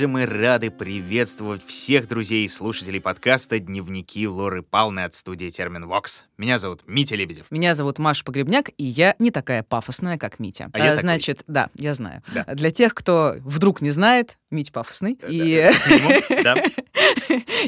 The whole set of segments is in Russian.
Же мы рады приветствовать всех друзей и слушателей подкаста «Дневники Лоры Палны» от студии Термин Вокс. Меня зовут Митя Лебедев. Меня зовут Маша Погребняк, и я не такая пафосная, как Митя. А я такой. Значит, да, я знаю. Да. Для тех, кто вдруг не знает, Мить пафосный. И, Минимум, да.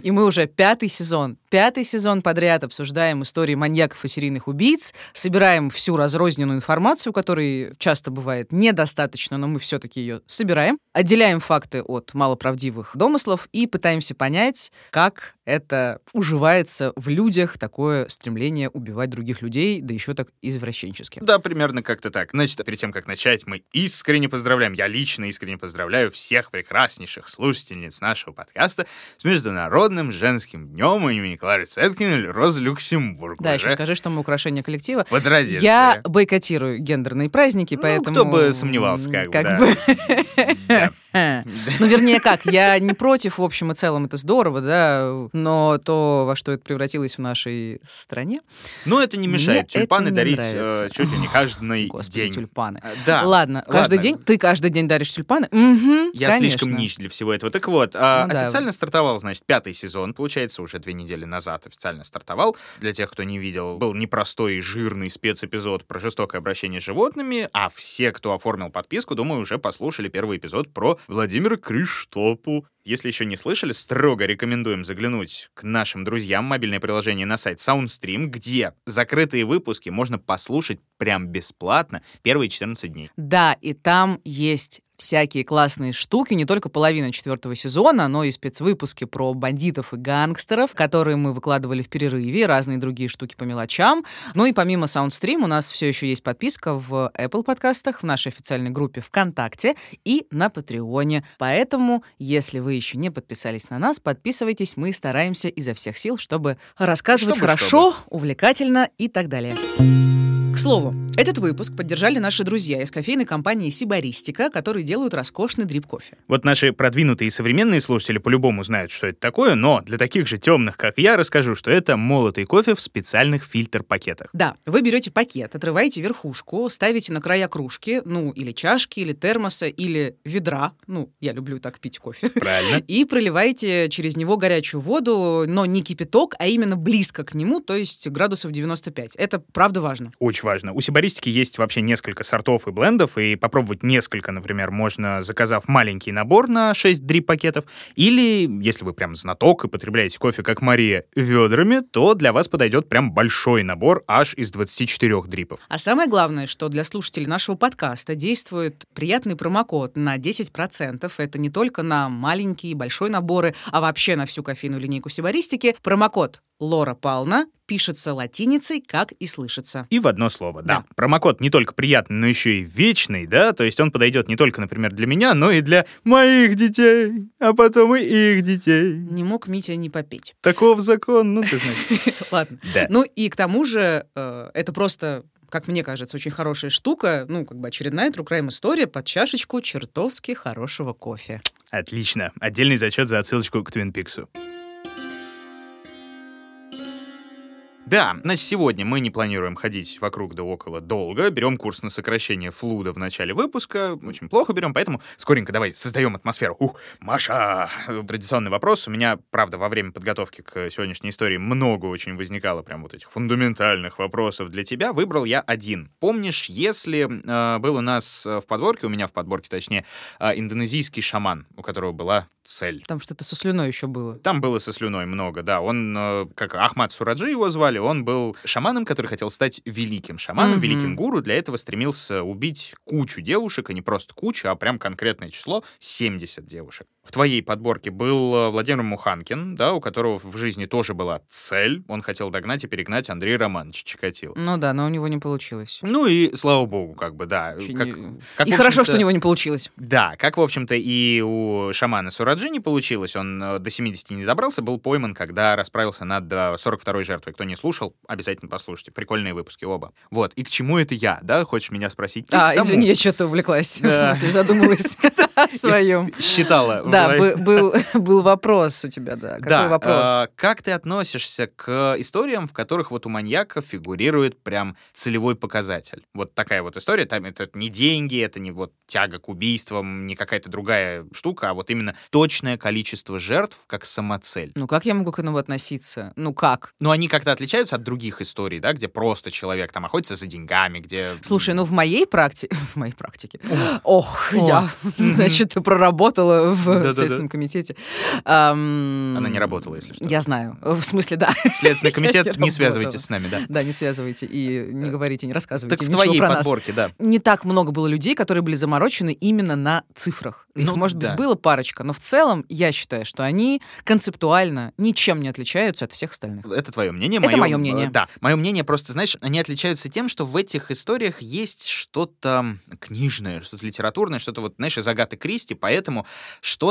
и мы уже пятый сезон, пятый сезон подряд обсуждаем истории маньяков и серийных убийц, собираем всю разрозненную информацию, которой часто бывает недостаточно, но мы все-таки ее собираем, отделяем факты от малоправдивых домыслов и пытаемся понять, как это уживается в людях такое стремление убивать других людей, да еще так извращенчески. Да, примерно как-то так. Значит, перед тем, как начать, мы искренне поздравляем, я лично искренне поздравляю всех прекраснейших слушательниц нашего подкаста с Международным женским днем имени Клары Цеткин или Розы Люксембург. Да, еще Уже скажи, что мы украшение коллектива. По традиции. Я бойкотирую гендерные праздники, Ну, поэтому... кто бы сомневался, как бы, да. бы. Ну, вернее, как, я не против, в общем и целом, это здорово, да, но то, во что это превратилось в нашей стране... Но это не мешает тюльпаны не дарить нравится. э, чуть ли не каждый Господи, день. тюльпаны. А, Да. Ладно, каждый ладно. день... Ты каждый день даришь тюльпаны? Угу, Я слишком нищ для всего этого. Так вот, а, Ну да. официально стартовал, значит, пятый сезон, получается, уже две недели назад официально стартовал. Для тех, кто не видел, был непростой жирный спецэпизод про жестокое обращение с животными, а все, кто оформил подписку, думаю, уже послушали первый эпизод про Владимира Криштопу. Если еще не слышали, строго рекомендуем заглянуть к нашим друзьям мобильное приложение на сайт SoundStream, где закрытые выпуски можно послушать прям бесплатно первые 14 дней. Да, и там есть всякие классные штуки, не только половина четвертого сезона, но и спецвыпуски про бандитов и гангстеров, которые мы выкладывали в перерыве, разные другие штуки по мелочам. Ну и помимо SoundStream у нас все еще есть подписка в Apple подкастах, в нашей официальной группе ВКонтакте и на Патреоне. Поэтому, если вы еще не подписались на нас, подписывайтесь, мы стараемся изо всех сил, чтобы рассказывать Чтобы, хорошо, увлекательно и так далее. Слову, этот выпуск поддержали наши друзья из кофейной компании Сибаристика, которые делают роскошный дрип-кофе. Вот наши продвинутые и современные слушатели по-любому знают, что это такое, но для таких же темных, как я, расскажу, что это молотый кофе в специальных фильтр-пакетах. Да, вы берете пакет, отрываете верхушку, ставите на края кружки, ну, или чашки, или термоса, или ведра, ну, я люблю так пить кофе, Правильно? и проливаете через него горячую воду, но не кипяток, а именно близко к нему, то есть градусов 95. Это правда важно. Очень важно. У сибаристики есть вообще несколько сортов и блендов, и попробовать несколько, например, можно, заказав маленький набор на 6 дрип-пакетов, или, если вы прям знаток и потребляете кофе, как Мария, ведрами, то для вас подойдет прям большой набор аж из 24 дрипов. А самое главное, что для слушателей нашего подкаста действует приятный промокод на 10%. Это не только на маленькие и большой наборы, а вообще на всю кофейную линейку сибаристики. Промокод Лора Пална пишется латиницей, как и слышится. И в одно слово, да. Да. Промокод не только приятный, но еще и вечный, да, то есть он подойдет не только, например, для меня, но и для моих детей, а потом и их детей. Не мог Митя не попеть. Таков закон, ну ты знаешь. Ладно. Да. Ну и к тому же э, это просто как мне кажется, очень хорошая штука, ну, как бы очередная True Crime история под чашечку чертовски хорошего кофе. Отлично. Отдельный зачет за отсылочку к Твин Пиксу. Да, значит, сегодня мы не планируем ходить вокруг да около долго. Берем курс на сокращение флуда в начале выпуска. Очень плохо берем, поэтому скоренько давай создаем атмосферу. Ух, Маша! Традиционный вопрос. У меня, правда, во время подготовки к сегодняшней истории много очень возникало прям вот этих фундаментальных вопросов для тебя. Выбрал я один. Помнишь, если э, был у нас э, в подборке, у меня в подборке, точнее, э, индонезийский шаман, у которого была цель. Там что-то со слюной еще было. Там было со слюной много, да. Он, э, как Ахмад Сураджи его звали, он был шаманом, который хотел стать великим шаманом, Мгм. великим гуру. Для этого стремился убить кучу девушек, а не просто кучу, а прям конкретное число — 70 девушек. В твоей подборке был э, Владимир Муханкин, да, у которого в жизни тоже была цель. Он хотел догнать и перегнать Андрея Романовича Чикатило. Ну да, но у него не получилось. Ну и слава богу, как бы, да. Очень Как- не- как, и хорошо, что у него не получилось. Да, как, в общем-то, и у шамана Сураджи Раджи не получилось, он э, до 70 не добрался, был пойман, когда расправился над 42-й жертвой. Кто не слушал, обязательно послушайте. Прикольные выпуски оба. Вот. И к чему это я, да? Хочешь меня спросить? А, извини, я что-то увлеклась. В смысле, задумалась о своем. Считала. Да, был, был вопрос у тебя, да. Какой вопрос? А, как ты относишься к историям, в которых вот у маньяка фигурирует прям целевой показатель? Вот такая вот история, там это не деньги, это не вот тяга к убийствам, не какая-то другая штука, а вот именно точное количество жертв как самоцель. Ну как я могу к этому относиться? Ну как? Ну они как-то отличаются от других историй, да, где просто человек там охотится за деньгами, где... Слушай, ну в моей практике... В моей практике. Ох, я, значит, проработала в Следственном комитете. Она не работала, если что. Я знаю. В смысле, да. Следственный комитет, не связывайтесь с нами, да. Да, не связывайте и не говорите, не рассказывайте Так в твоей подборке, да. Не так много было людей, которые были заморочены именно на цифрах. Их, ну, может да. быть, было парочка, но в целом я считаю, что они концептуально ничем не отличаются от всех остальных. Это твое мнение. Это мое мнение. Да, мое мнение просто, знаешь, они отличаются тем, что в этих историях есть что-то книжное, что-то литературное, что-то вот, знаешь, из Агаты Кристи, поэтому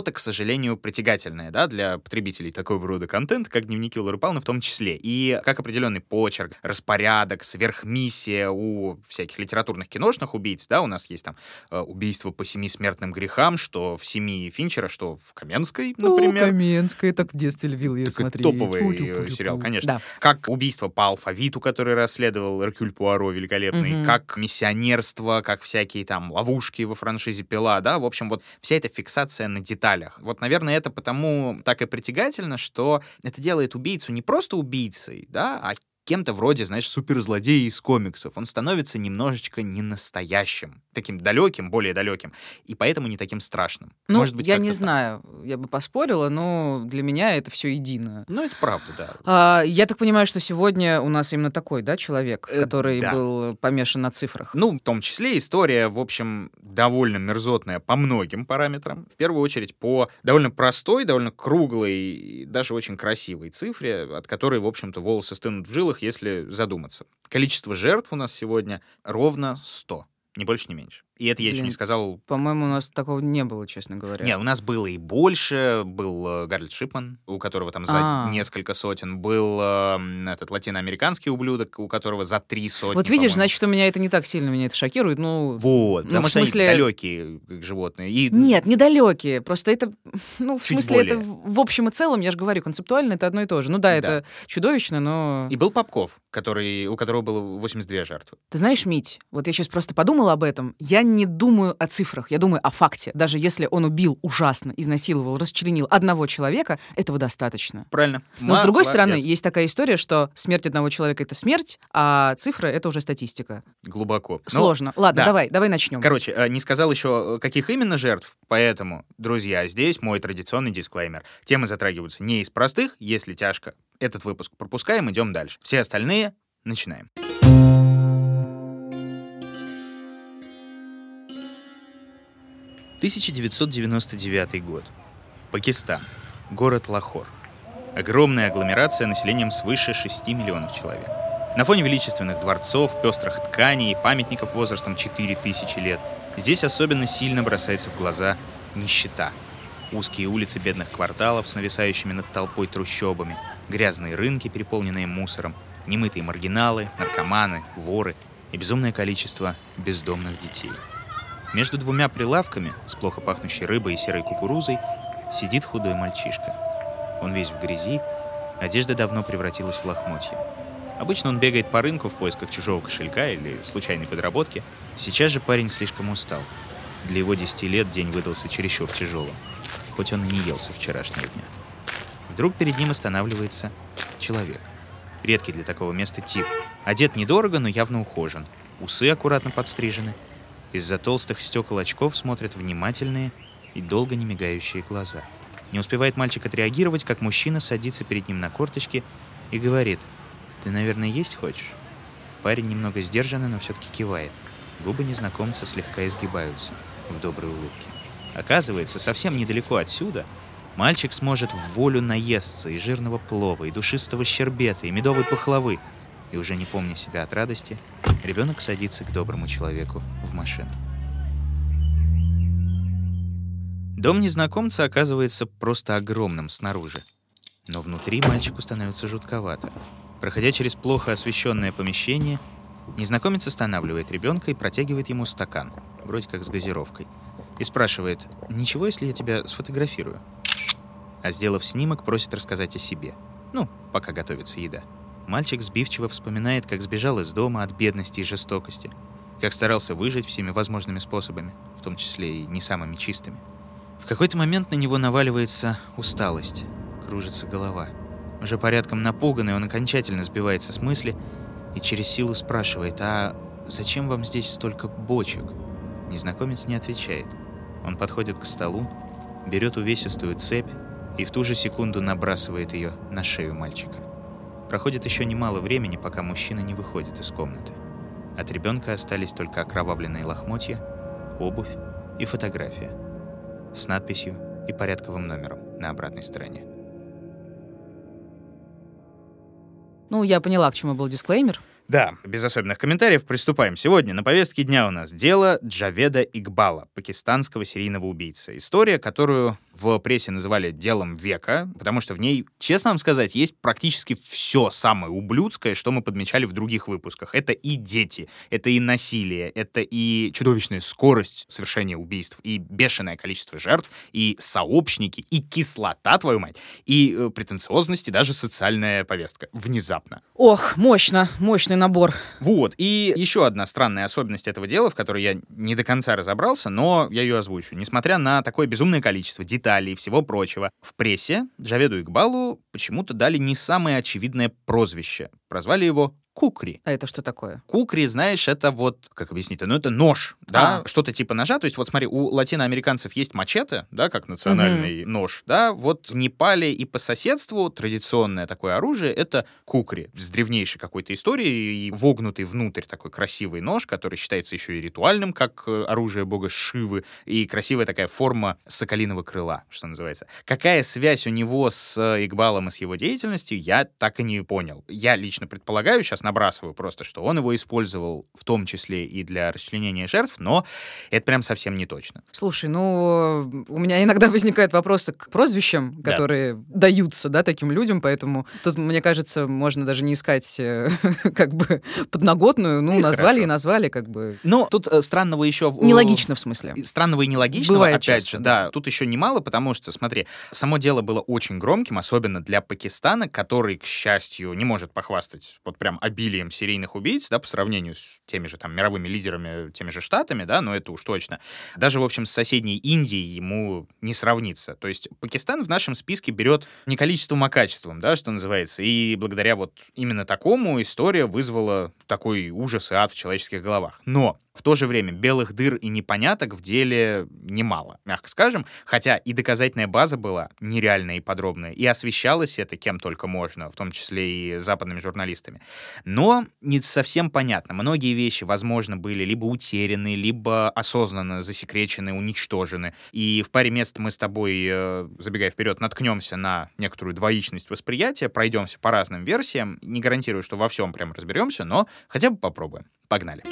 что-то, к сожалению, притягательное, да, для потребителей такого рода контента, как дневники Лоры Павловны в том числе. И как определенный почерк, распорядок, сверхмиссия у всяких литературных киношных убийц, да, у нас есть там э, убийство по семи смертным грехам, что в «Семьи» Финчера, что в «Каменской», например. Ну, «Каменская», так в детстве любил ее смотреть. топовый Ту-ту-ту-ту. сериал, конечно. Да. Как убийство по алфавиту, который расследовал Эркюль Пуаро великолепный, угу. как миссионерство, как всякие там ловушки во франшизе «Пила», да, в общем, вот вся эта фиксация на деталях. Вот, наверное, это потому так и притягательно, что это делает убийцу не просто убийцей, да, а кем-то вроде, знаешь, суперзлодея из комиксов. Он становится немножечко ненастоящим, таким далеким, более далеким, и поэтому не таким страшным. Ну, Может быть, я не так. знаю, я бы поспорила, но для меня это все едино. Ну, это правда, да. А, я так понимаю, что сегодня у нас именно такой, да, человек, э, который да. был помешан на цифрах. Ну, в том числе история, в общем, довольно мерзотная по многим параметрам. В первую очередь по довольно простой, довольно круглой, даже очень красивой цифре, от которой, в общем-то, волосы стынут в жилах, если задуматься. Количество жертв у нас сегодня ровно 100, ни больше, ни меньше. И это я Блин, еще не сказал. По-моему, у нас такого не было, честно говоря. Нет, у нас было и больше. Был э, Гарлет Шипман, у которого там за А-а-а. несколько сотен. Был э, этот латиноамериканский ублюдок, у которого за три сотни. Вот видишь, значит, у меня это не так сильно меня это шокирует. Ну, вот, ну, потому в что смысле... они далекие, как животные. И... Нет, недалекие. Просто это, ну, в смысле, более. это в общем и целом, я же говорю, концептуально это одно и то же. Ну да, да. это чудовищно, но... И был Попков, который, у которого было 82 жертвы. Ты знаешь, Мить, вот я сейчас просто подумала об этом. Я не думаю о цифрах, я думаю о факте. Даже если он убил ужасно, изнасиловал, расчленил одного человека, этого достаточно. Правильно. Но, с другой стороны, есть такая история, что смерть одного человека — это смерть, а цифры — это уже статистика. Глубоко. Сложно. Но, Ладно, да. давай, давай начнем. Короче, э, не сказал еще, э, каких именно жертв, поэтому, друзья, здесь мой традиционный дисклеймер. Темы затрагиваются не из простых, если тяжко. Этот выпуск пропускаем, идем дальше. Все остальные начинаем. 1999 год. Пакистан. Город Лахор. Огромная агломерация населением свыше 6 миллионов человек. На фоне величественных дворцов, пестрых тканей и памятников возрастом 4000 лет здесь особенно сильно бросается в глаза нищета. Узкие улицы бедных кварталов с нависающими над толпой трущобами, грязные рынки, переполненные мусором, немытые маргиналы, наркоманы, воры и безумное количество бездомных детей – между двумя прилавками с плохо пахнущей рыбой и серой кукурузой сидит худой мальчишка. Он весь в грязи, одежда давно превратилась в лохмотья. Обычно он бегает по рынку в поисках чужого кошелька или случайной подработки. Сейчас же парень слишком устал. Для его 10 лет день выдался чересчур тяжелым, хоть он и не ел со вчерашнего дня. Вдруг перед ним останавливается человек. Редкий для такого места тип. Одет недорого, но явно ухожен. Усы аккуратно подстрижены, из-за толстых стекол очков смотрят внимательные и долго не мигающие глаза. Не успевает мальчик отреагировать, как мужчина садится перед ним на корточки и говорит «Ты, наверное, есть хочешь?» Парень немного сдержанный, но все-таки кивает. Губы незнакомца слегка изгибаются в доброй улыбке. Оказывается, совсем недалеко отсюда мальчик сможет в волю наесться и жирного плова, и душистого щербета, и медовой пахлавы, и уже не помня себя от радости, ребенок садится к доброму человеку в машину. Дом незнакомца оказывается просто огромным снаружи. Но внутри мальчику становится жутковато. Проходя через плохо освещенное помещение, незнакомец останавливает ребенка и протягивает ему стакан, вроде как с газировкой, и спрашивает, «Ничего, если я тебя сфотографирую?» А сделав снимок, просит рассказать о себе. Ну, пока готовится еда. Мальчик сбивчиво вспоминает, как сбежал из дома от бедности и жестокости, как старался выжить всеми возможными способами, в том числе и не самыми чистыми. В какой-то момент на него наваливается усталость, кружится голова. Уже порядком напуганный, он окончательно сбивается с мысли и через силу спрашивает, «А зачем вам здесь столько бочек?» Незнакомец не отвечает. Он подходит к столу, берет увесистую цепь и в ту же секунду набрасывает ее на шею мальчика. Проходит еще немало времени, пока мужчина не выходит из комнаты. От ребенка остались только окровавленные лохмотья, обувь и фотография с надписью и порядковым номером на обратной стороне. Ну, я поняла, к чему был дисклеймер. Да, без особенных комментариев приступаем. Сегодня на повестке дня у нас дело Джаведа Игбала, пакистанского серийного убийцы. История, которую в прессе называли делом века, потому что в ней, честно вам сказать, есть практически все самое ублюдское, что мы подмечали в других выпусках. Это и дети, это и насилие, это и чудовищная скорость совершения убийств, и бешеное количество жертв, и сообщники, и кислота, твою мать, и э, претенциозность, и даже социальная повестка. Внезапно. Ох, мощно, мощный набор. Вот, и еще одна странная особенность этого дела, в которой я не до конца разобрался, но я ее озвучу. Несмотря на такое безумное количество деталей и всего прочего, в прессе Джаведу Игбалу почему-то дали не самое очевидное прозвище. Прозвали его кукри. А это что такое? Кукри, знаешь, это вот, как объяснить, ну это нож, да, А. что-то типа ножа. То есть вот смотри, у латиноамериканцев есть мачете, да, как национальный нож, да, вот в Непале и по соседству традиционное такое оружие — это кукри с древнейшей какой-то историей и вогнутый внутрь такой красивый нож, который считается еще и ритуальным, как э, оружие бога Шивы, и красивая такая форма соколиного крыла, что называется. Какая связь у него с э, Игбалом и с его деятельностью, я так и не понял. Я лично предполагаю, сейчас набрасываю просто, что он его использовал в том числе и для расчленения жертв, но это прям совсем не точно. Слушай, ну, у меня иногда возникают вопросы к прозвищам, Да. которые даются, да, таким людям, поэтому тут, мне кажется, можно даже не искать э, как бы подноготную, ну, И назвали хорошо. и назвали, как бы... Но тут э, странного еще... э, Нелогично в смысле. Странного и нелогичного, Бывает опять часто, же, да. да. Тут еще немало, потому что, смотри, само дело было очень громким, особенно для Пакистана, который, к счастью, не может похвастать вот прям обилием серийных убийц, да, по сравнению с теми же там мировыми лидерами, теми же штатами, да, но это уж точно. Даже, в общем, с соседней Индией ему не сравнится. То есть Пакистан в нашем списке берет не количеством, а качеством, да, что называется. И благодаря вот именно такому история вызвала такой ужас и ад в человеческих головах. Но в то же время белых дыр и непоняток в деле немало, мягко скажем, хотя и доказательная база была нереальная и подробная, и освещалось это кем только можно, в том числе и западными журналистами. Но не совсем понятно. Многие вещи, возможно, были либо утеряны, либо осознанно засекречены, уничтожены. И в паре мест мы с тобой, э, забегая вперед, наткнемся на некоторую двоичность восприятия, пройдемся по разным версиям. Не гарантирую, что во всем прям разберемся, но хотя бы попробуем. Погнали.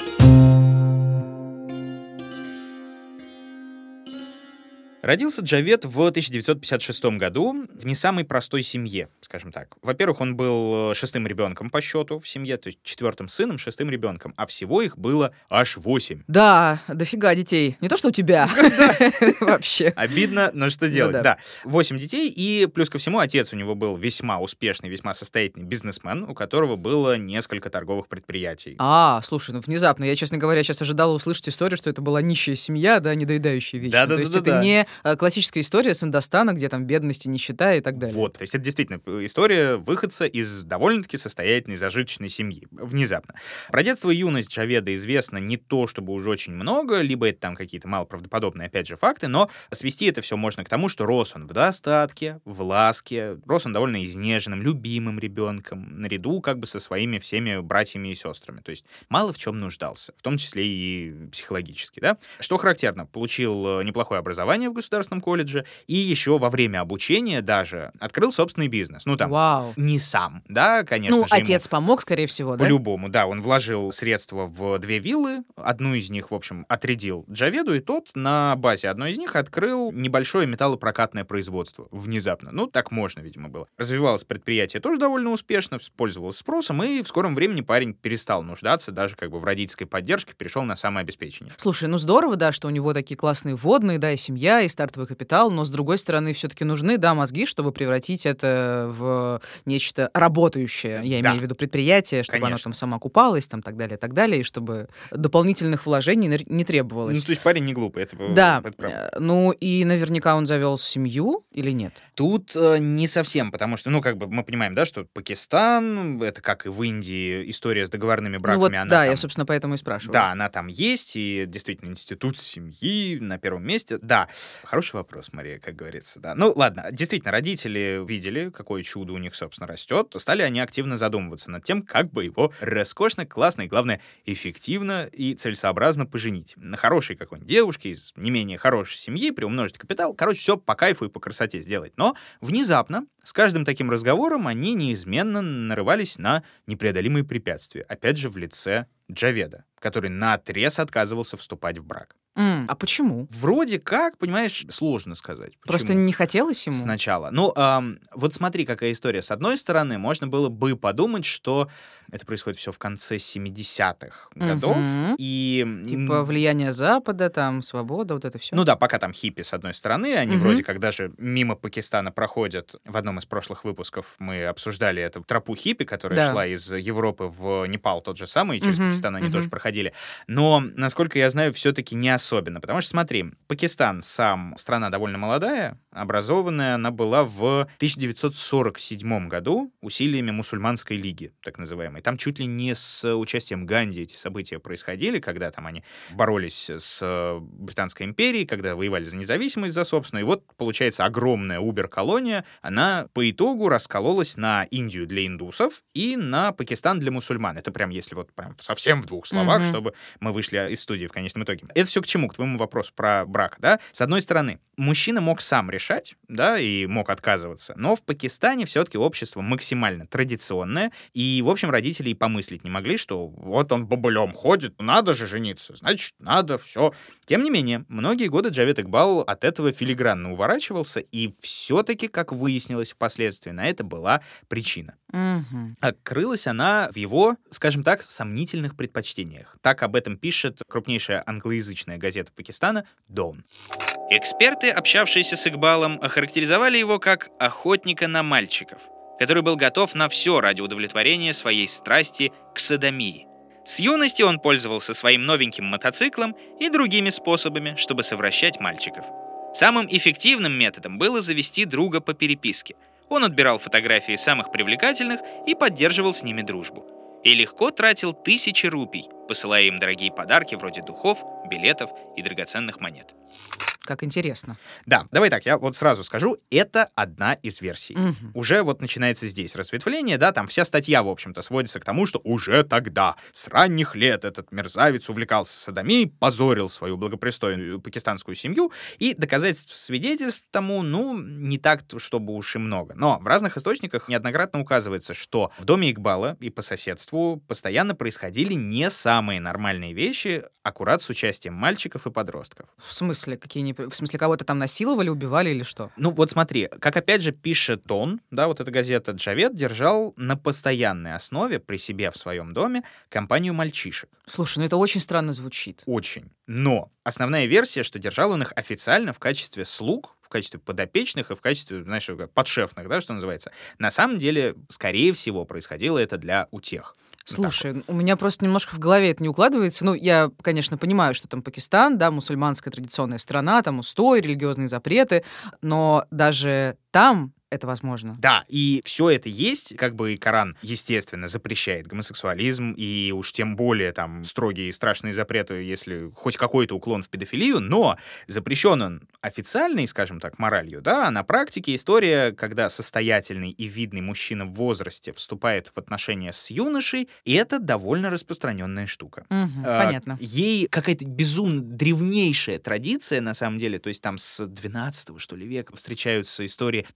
Родился Джавед в 1956 году в не самой простой семье, скажем так. Во-первых, он был э, шестым ребенком по счету в семье, то есть четвертым сыном, шестым ребенком, а всего их было аж восемь. Да, дофига детей. Не то, что у тебя. Вообще. Обидно, но что делать? да. Восемь детей, и плюс ко всему отец у него был весьма успешный, весьма состоятельный бизнесмен, у которого было несколько торговых предприятий. А, слушай, ну внезапно. Я, честно говоря, сейчас ожидала услышать историю, что это была нищая семья, да, недоедающая вечно. То есть это не классическая история с Индостана, где там бедности, нищета и так далее. Вот, то есть это действительно история выходца из довольно-таки состоятельной, зажиточной семьи. Внезапно. Про детство и юность Джаведа известно не то, чтобы уже очень много, либо это там какие-то малоправдоподобные, опять же, факты, но свести это все можно к тому, что рос он в достатке, в ласке, рос он довольно изнеженным, любимым ребенком, наряду как бы со своими всеми братьями и сестрами. То есть мало в чем нуждался, в том числе и психологически, да. Что характерно, получил э, неплохое образование в государственном колледже, и еще во время обучения даже открыл собственный бизнес. Ну, там, Вау. не сам, да, конечно Ну, же. ему отец помог, скорее всего, да? По-любому, да. Он вложил средства в две виллы. Одну из них, в общем, отрядил Джаведу, и тот на базе одной из них открыл небольшое металлопрокатное производство внезапно. Ну, так можно, видимо, было. Развивалось предприятие тоже довольно успешно, пользовалось спросом, и в скором времени парень перестал нуждаться даже как бы в родительской поддержке, перешел на самообеспечение. Слушай, ну здорово, да, что у него такие классные водные, да, и семья, и стартовый капитал, но с другой стороны все-таки нужны, да, мозги, чтобы превратить это в нечто работающее, я Да. имею в виду предприятие, чтобы оно Конечно. там самоокупалось, там так далее, так далее, и чтобы дополнительных вложений не- не Ну, требовалось. то есть парень не глупый, это, Да, это э, ну и наверняка он завел семью или нет? Тут э, не совсем, потому что, ну, как бы мы понимаем, да, что Пакистан, это как и в Индии, история с договорными браками, ну вот, она да, там- я, собственно, поэтому и спрашиваю. Да, она там есть, и действительно институт семьи на первом месте. Да, хороший вопрос, Мария, как говорится, да. Ну, ладно, действительно, родители видели, какое чудо у них, собственно, растет. Стали они активно задумываться над тем, как бы его роскошно, классно и, главное, эффективно и целесообразно поженить. На хорошей какой-нибудь девушке из не менее хорошей семьи, приумножить капитал. Короче, все по кайфу и по красоте сделать. Но внезапно с каждым таким разговором они неизменно нарывались на непреодолимые препятствия. Опять же, в лице Джаведа, который наотрез отказывался вступать в брак. М, а почему? Вроде как, понимаешь, сложно сказать. Просто Почему? не хотелось ему? Сначала. Ну, ам, вот смотри, какая история. С одной стороны, можно было бы подумать, что это происходит все в конце 70-х годов. Мгм. И... Типа влияние Запада, там, свобода, вот это все. Ну да, пока там хиппи с одной стороны, они Мгм. вроде как даже мимо Пакистана проходят. В одном из прошлых выпусков мы обсуждали эту тропу хиппи, которая Да. шла из Европы в Непал тот же самый, и через Мгм, Пакистан они мгм. тоже проходили. Но, насколько я знаю, все-таки не особенно. Потому что, смотри, Пакистан сам страна довольно молодая, образованная она была в 1947 году усилиями мусульманской лиги, так называемой. Там чуть ли не с участием Ганди эти события происходили, когда там они боролись с э, Британской империей, когда воевали за независимость за собственную. И вот, получается, огромная убер-колония, она по итогу раскололась на Индию для индусов и на Пакистан для мусульман. Это прям, если вот прям совсем в двух словах, Мгм. чтобы мы вышли из студии в конечном итоге. Это все к чему? К твоему вопросу про брак, да? С одной стороны, мужчина мог сам решать, да, и мог отказываться, но в Пакистане все-таки общество максимально традиционное, и, в общем, родители и помыслить не могли, что вот он бобылем ходит, надо же жениться, значит, надо, все. Тем не менее, многие годы Джавед Игбал от этого филигранно уворачивался, и все-таки, как выяснилось впоследствии, на это была причина. Мгм. А крылась она в его, скажем так, сомнительных предпочтениях. Так об этом пишет крупнейшая англоязычная газета Пакистана «Дон». Эксперты, общавшиеся с Игбалом, охарактеризовали его как охотника на мальчиков, который был готов на все ради удовлетворения своей страсти к садомии. С юности он пользовался своим новеньким мотоциклом и другими способами, чтобы совращать мальчиков. Самым эффективным методом было завести друга по переписке. Он отбирал фотографии самых привлекательных и поддерживал с ними дружбу. И легко тратил тысячи рупий, посылая им дорогие подарки вроде духов, билетов и драгоценных монет. Как интересно. Да, давай так, я вот сразу скажу, это одна из версий. Мгм. Уже вот начинается здесь разветвление, да, там вся статья, в общем-то, сводится к тому, что уже тогда, с ранних лет, этот мерзавец увлекался садомией, позорил свою благопристойную пакистанскую семью, и доказательств, свидетельств тому, ну, не так, чтобы уж и много. Но в разных источниках неоднократно указывается, что в доме Игбала и по соседству постоянно происходили не самые нормальные вещи, аккурат с участием мальчиков и подростков. В смысле, какие не... В смысле, кого-то там насиловали, убивали или что? Ну вот смотри, как опять же пишет он, да, вот эта газета Джавед держал на постоянной основе при себе в своем доме компанию мальчишек. Слушай, ну это очень странно звучит. Очень. Но основная версия, что держал он их официально в качестве слуг, в качестве подопечных и в качестве, знаешь, подшефных, да, что называется. На самом деле, скорее всего, происходило это для утех. Слушай, у меня просто немножко в голове это не укладывается. Ну, я, конечно, понимаю, что там Пакистан, да, мусульманская традиционная страна, там устой, религиозные запреты, но даже там это возможно. Да, и все это есть, как бы и Коран, естественно, запрещает гомосексуализм, и уж тем более там строгие и страшные запреты, если хоть какой-то уклон в педофилию, но запрещен он официальной, скажем так, моралью, да, а на практике история, когда состоятельный и видный мужчина в возрасте вступает в отношения с юношей, и это довольно распространенная штука. Мгм, А, понятно. Ей какая-то безумно древнейшая традиция, на самом деле, то есть там с 12 что ли, века встречаются истории,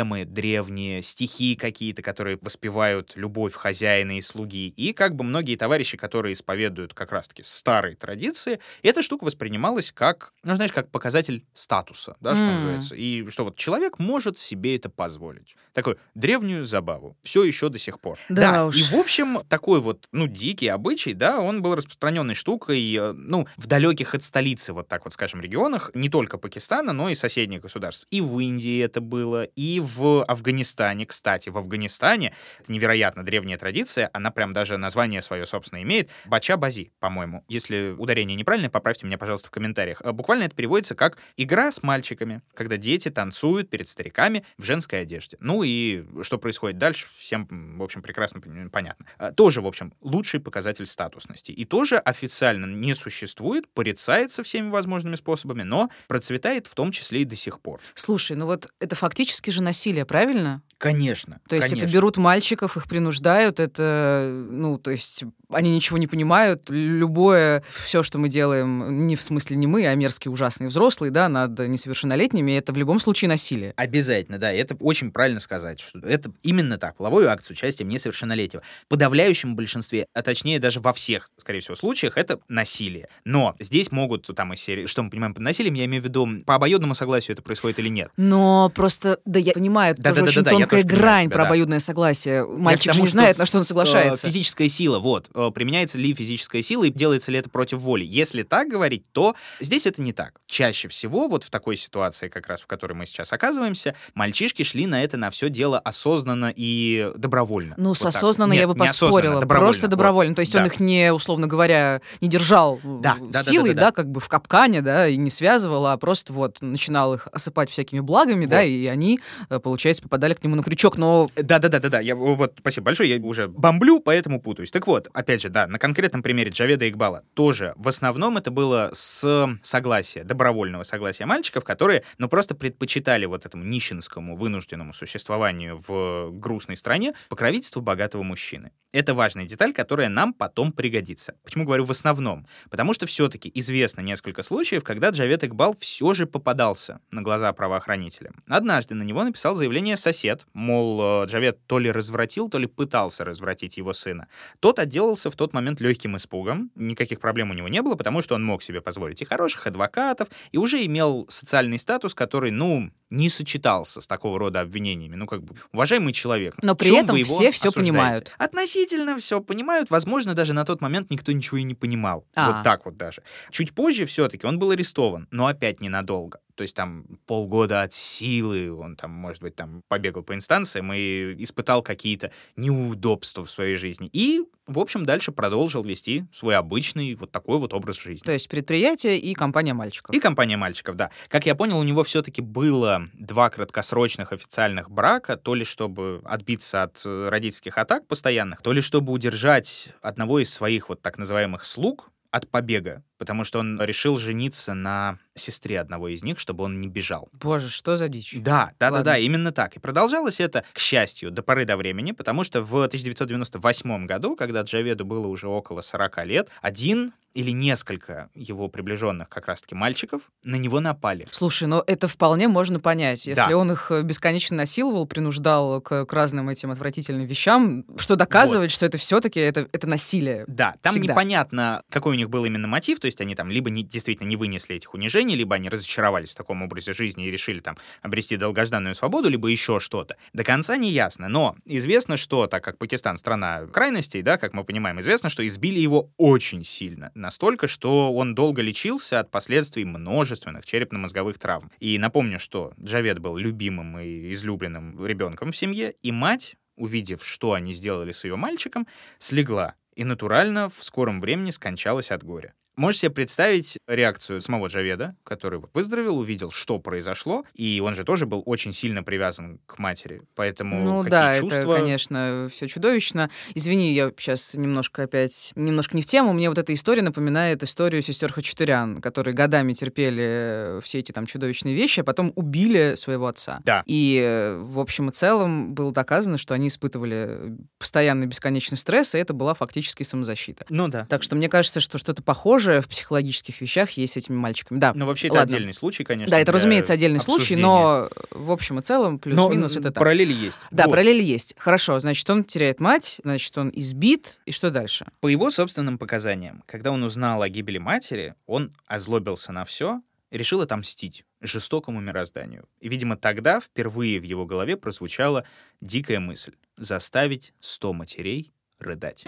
поэмы древние, стихи какие-то, которые воспевают любовь хозяина и слуги, и как бы многие товарищи, которые исповедуют как раз-таки старые традиции, эта штука воспринималась как, ну, знаешь, как показатель статуса, да, что М. называется, и что вот человек может себе это позволить. Такую древнюю забаву. Все еще до сих пор. Да уж. и в общем, такой вот, ну, дикий обычай, да, он был распространенной штукой, э, ну, в далеких от столицы, вот так вот, скажем, регионах, не только Пакистана, но и соседних государств. И в Индии это было, и в Афганистане, кстати, в Афганистане, это невероятно древняя традиция, она прям даже название свое собственное имеет, Бача-бази, по-моему. Если ударение неправильное, поправьте меня, пожалуйста, в комментариях. А Буквально это переводится как «игра с мальчиками», когда дети танцуют перед стариками в женской одежде. Ну и что происходит дальше, всем, в общем, прекрасно пон- понятно. А, Тоже, в общем, лучший показатель статусности. И тоже официально не существует, порицается всеми возможными способами, но процветает в том числе и до сих пор. Слушай, ну вот это фактически же насилие, правильно? Конечно. То есть это берут мальчиков, их принуждают, это, ну, то есть они ничего не понимают. Любое, все, что мы делаем, не в смысле не мы, а мерзкие ужасные взрослые, да, над несовершеннолетними, это в любом случае насилие. Обязательно, да. Это очень правильно сказать, что это именно так. Половой акт с участием несовершеннолетнего. В подавляющем большинстве, а точнее даже во всех, скорее всего, случаях, это насилие. Но здесь могут там из серии, что мы понимаем под насилием, я имею в виду, по обоюдному согласию это происходит или нет. Но просто, да, я понимаю, это Да, тоже да, да, очень да, я тонкая грань тебя, про да. обоюдное согласие. Мальчик же тому, не знает, на что он э, соглашается. Физическая сила, вот. Э, Применяется ли физическая сила и делается ли это против воли? Если так говорить, то здесь это не так. Чаще всего вот в такой ситуации, как раз в которой мы сейчас оказываемся, мальчишки шли на это на все дело осознанно и добровольно. Ну, Вот с осознанно я бы поспорила. добровольно. Просто Вот. добровольно. То есть он Да. их не, условно говоря, не держал э, Да, да, да, силой, да, да, да, да. как бы в капкане, да, и не связывал, а просто вот начинал их осыпать всякими благами, да, Вот. и они, получается, попадали к нему на крючок. Но Да, да, да, да, да. Я вот спасибо большое. Я уже бомблю, поэтому путаюсь. Так вот, опять же, да, на конкретном примере Джаведа Игбала тоже в основном это было с согласия, добровольного согласия мальчиков, которые, ну, просто предпочитали вот этому нищенскому вынужденному существованию в грустной стране покровительство богатого мужчины. Это важная деталь, которая нам потом пригодится. Почему говорю в основном? Потому что все-таки известно несколько случаев, когда Джавед Игбал все же попадался на глаза правоохранителям. Однажды на него написал заявление сосед, мол, э, Джавед то ли развратил, то ли пытался развратить его сына. Тот отделался в тот момент легким испугом, никаких проблем у него не было, потому что он мог себе позволить и хороших адвокатов, и уже имел социальный статус, который, ну, не сочетался с такого рода обвинениями. Ну, как бы, уважаемый человек. Но при этом все осуждаете? понимают. Относительно все понимают. Возможно, даже на тот момент никто ничего и не понимал. А. Вот так вот даже. Чуть позже все-таки он был арестован, но опять ненадолго. То есть там полгода от силы, он там, может быть, там побегал по инстанциям и испытал какие-то неудобства в своей жизни. И, в общем, дальше продолжил вести свой обычный вот такой вот образ жизни. то есть предприятие и компания мальчиков. И компания мальчиков, да. Как я понял, у него все-таки было два краткосрочных официальных брака, то ли чтобы отбиться от э, родительских атак постоянных, то ли чтобы удержать одного из своих вот так называемых слуг от побега, потому что он решил жениться на сестре одного из них, чтобы он не бежал. Боже, что за дичь? Да, да, да, Ладно. да, именно так. И продолжалось это, к счастью, до поры до времени, потому что в 1998 году, когда Джаведу было уже около 40 лет, один или несколько его приближенных как раз-таки мальчиков на него напали. Слушай, ну это вполне можно понять. Если Да. он их э, бесконечно насиловал, принуждал к, к разным этим отвратительным вещам, что доказывает, что это все-таки это, это насилие. Да, там Всегда. непонятно, какой у них был именно мотив, то есть они там либо не, действительно не вынесли этих унижений, либо они разочаровались в таком образе жизни и решили там обрести долгожданную свободу, либо еще что-то. До конца не ясно, но известно, что, так как Пакистан страна крайностей, да, как мы понимаем, известно, что избили его очень сильно, настолько, что он долго лечился от последствий множественных черепно-мозговых травм. И напомню, что Джавед был любимым и излюбленным ребенком в семье, и мать, увидев, что они сделали с ее мальчиком, слегла и натурально в скором времени скончалась от горя. Можешь себе представить реакцию самого Джаведа, который выздоровел, увидел, что произошло, и он же тоже был очень сильно привязан к матери, поэтому Ну какие да, чувства... это, конечно, все чудовищно. Извини, я сейчас немножко опять, немножко не в тему. Мне вот эта история напоминает историю сестер Хачатурян, которые годами терпели все эти там чудовищные вещи, а потом убили своего отца. Да. И э, в общем и целом было доказано, что они испытывали постоянный бесконечный стресс, и это была фактически самозащита. Ну да. Так что мне кажется, что что-то похожее в психологических вещах есть с этими мальчиками. Да. Ну, вообще, это Ладно. отдельный случай, конечно. Да, это, разумеется, отдельный случай, обсуждения. но в общем и целом Но, плюс-минус это так. параллели есть. Да, Вот. параллели есть. Хорошо, значит, он теряет мать, значит, он избит, и что дальше? По его собственным показаниям, когда он узнал о гибели матери, он озлобился на все решил отомстить жестокому мирозданию. И, видимо, тогда впервые в его голове прозвучала дикая мысль — заставить сто матерей рыдать.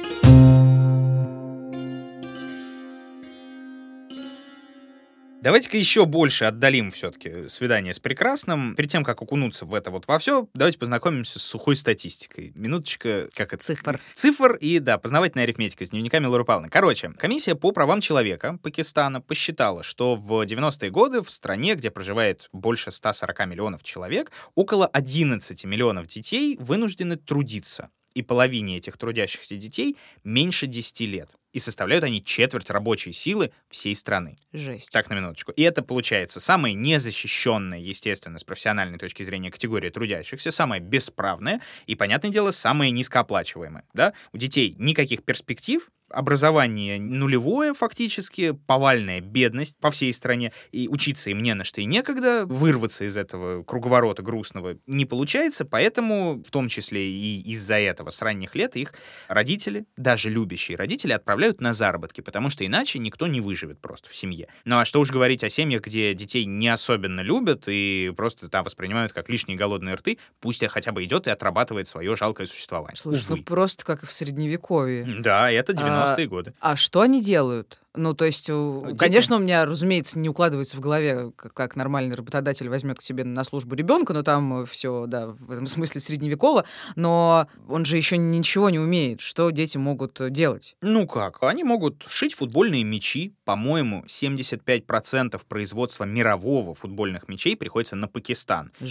Давайте-ка еще больше отдалим все-таки свидание с прекрасным. Перед тем, как окунуться в это вот во все, давайте познакомимся с сухой статистикой. Минуточка, как это? Цифр. Цифр и, да, познавательная арифметика с дневниками Лоры Павловны. Короче, комиссия по правам человека Пакистана посчитала, что в 90-е годы в стране, где проживает больше 140 миллионов человек, около 11 миллионов детей вынуждены трудиться. И половине этих трудящихся детей меньше 10 лет. И составляют они четверть рабочей силы всей страны. Жесть. Так, на минуточку. И это получается самая незащищенная, естественно, с профессиональной точки зрения категория трудящихся, самая бесправная и, понятное дело, самая низкооплачиваемая. Да? У детей никаких перспектив, образование нулевое фактически, повальная бедность по всей стране, и учиться им не на что и некогда, вырваться из этого круговорота грустного не получается, поэтому в том числе и из-за этого с ранних лет их родители, даже любящие родители, отправляют на заработки, потому что иначе никто не выживет просто в семье. Ну а что уж говорить о семьях, где детей не особенно любят и просто там воспринимают как лишние голодные рты, пусть хотя бы идет и отрабатывает свое жалкое существование. Слушай, ну Увы. просто как в средневековье. Да, это 90-е А, годы. А что они делают? Ну, то есть, у- Дети. конечно, у меня, разумеется, не укладывается в голове, как, нормальный работодатель возьмет к себе на службу ребенка, но там все, да, в этом смысле средневеково, но он же еще ничего не умеет. Что дети могут э, делать? Ну как? Они могут шить футбольные мячи. По-моему, 75% производства мирового футбольных мячей приходится на Пакистан. И в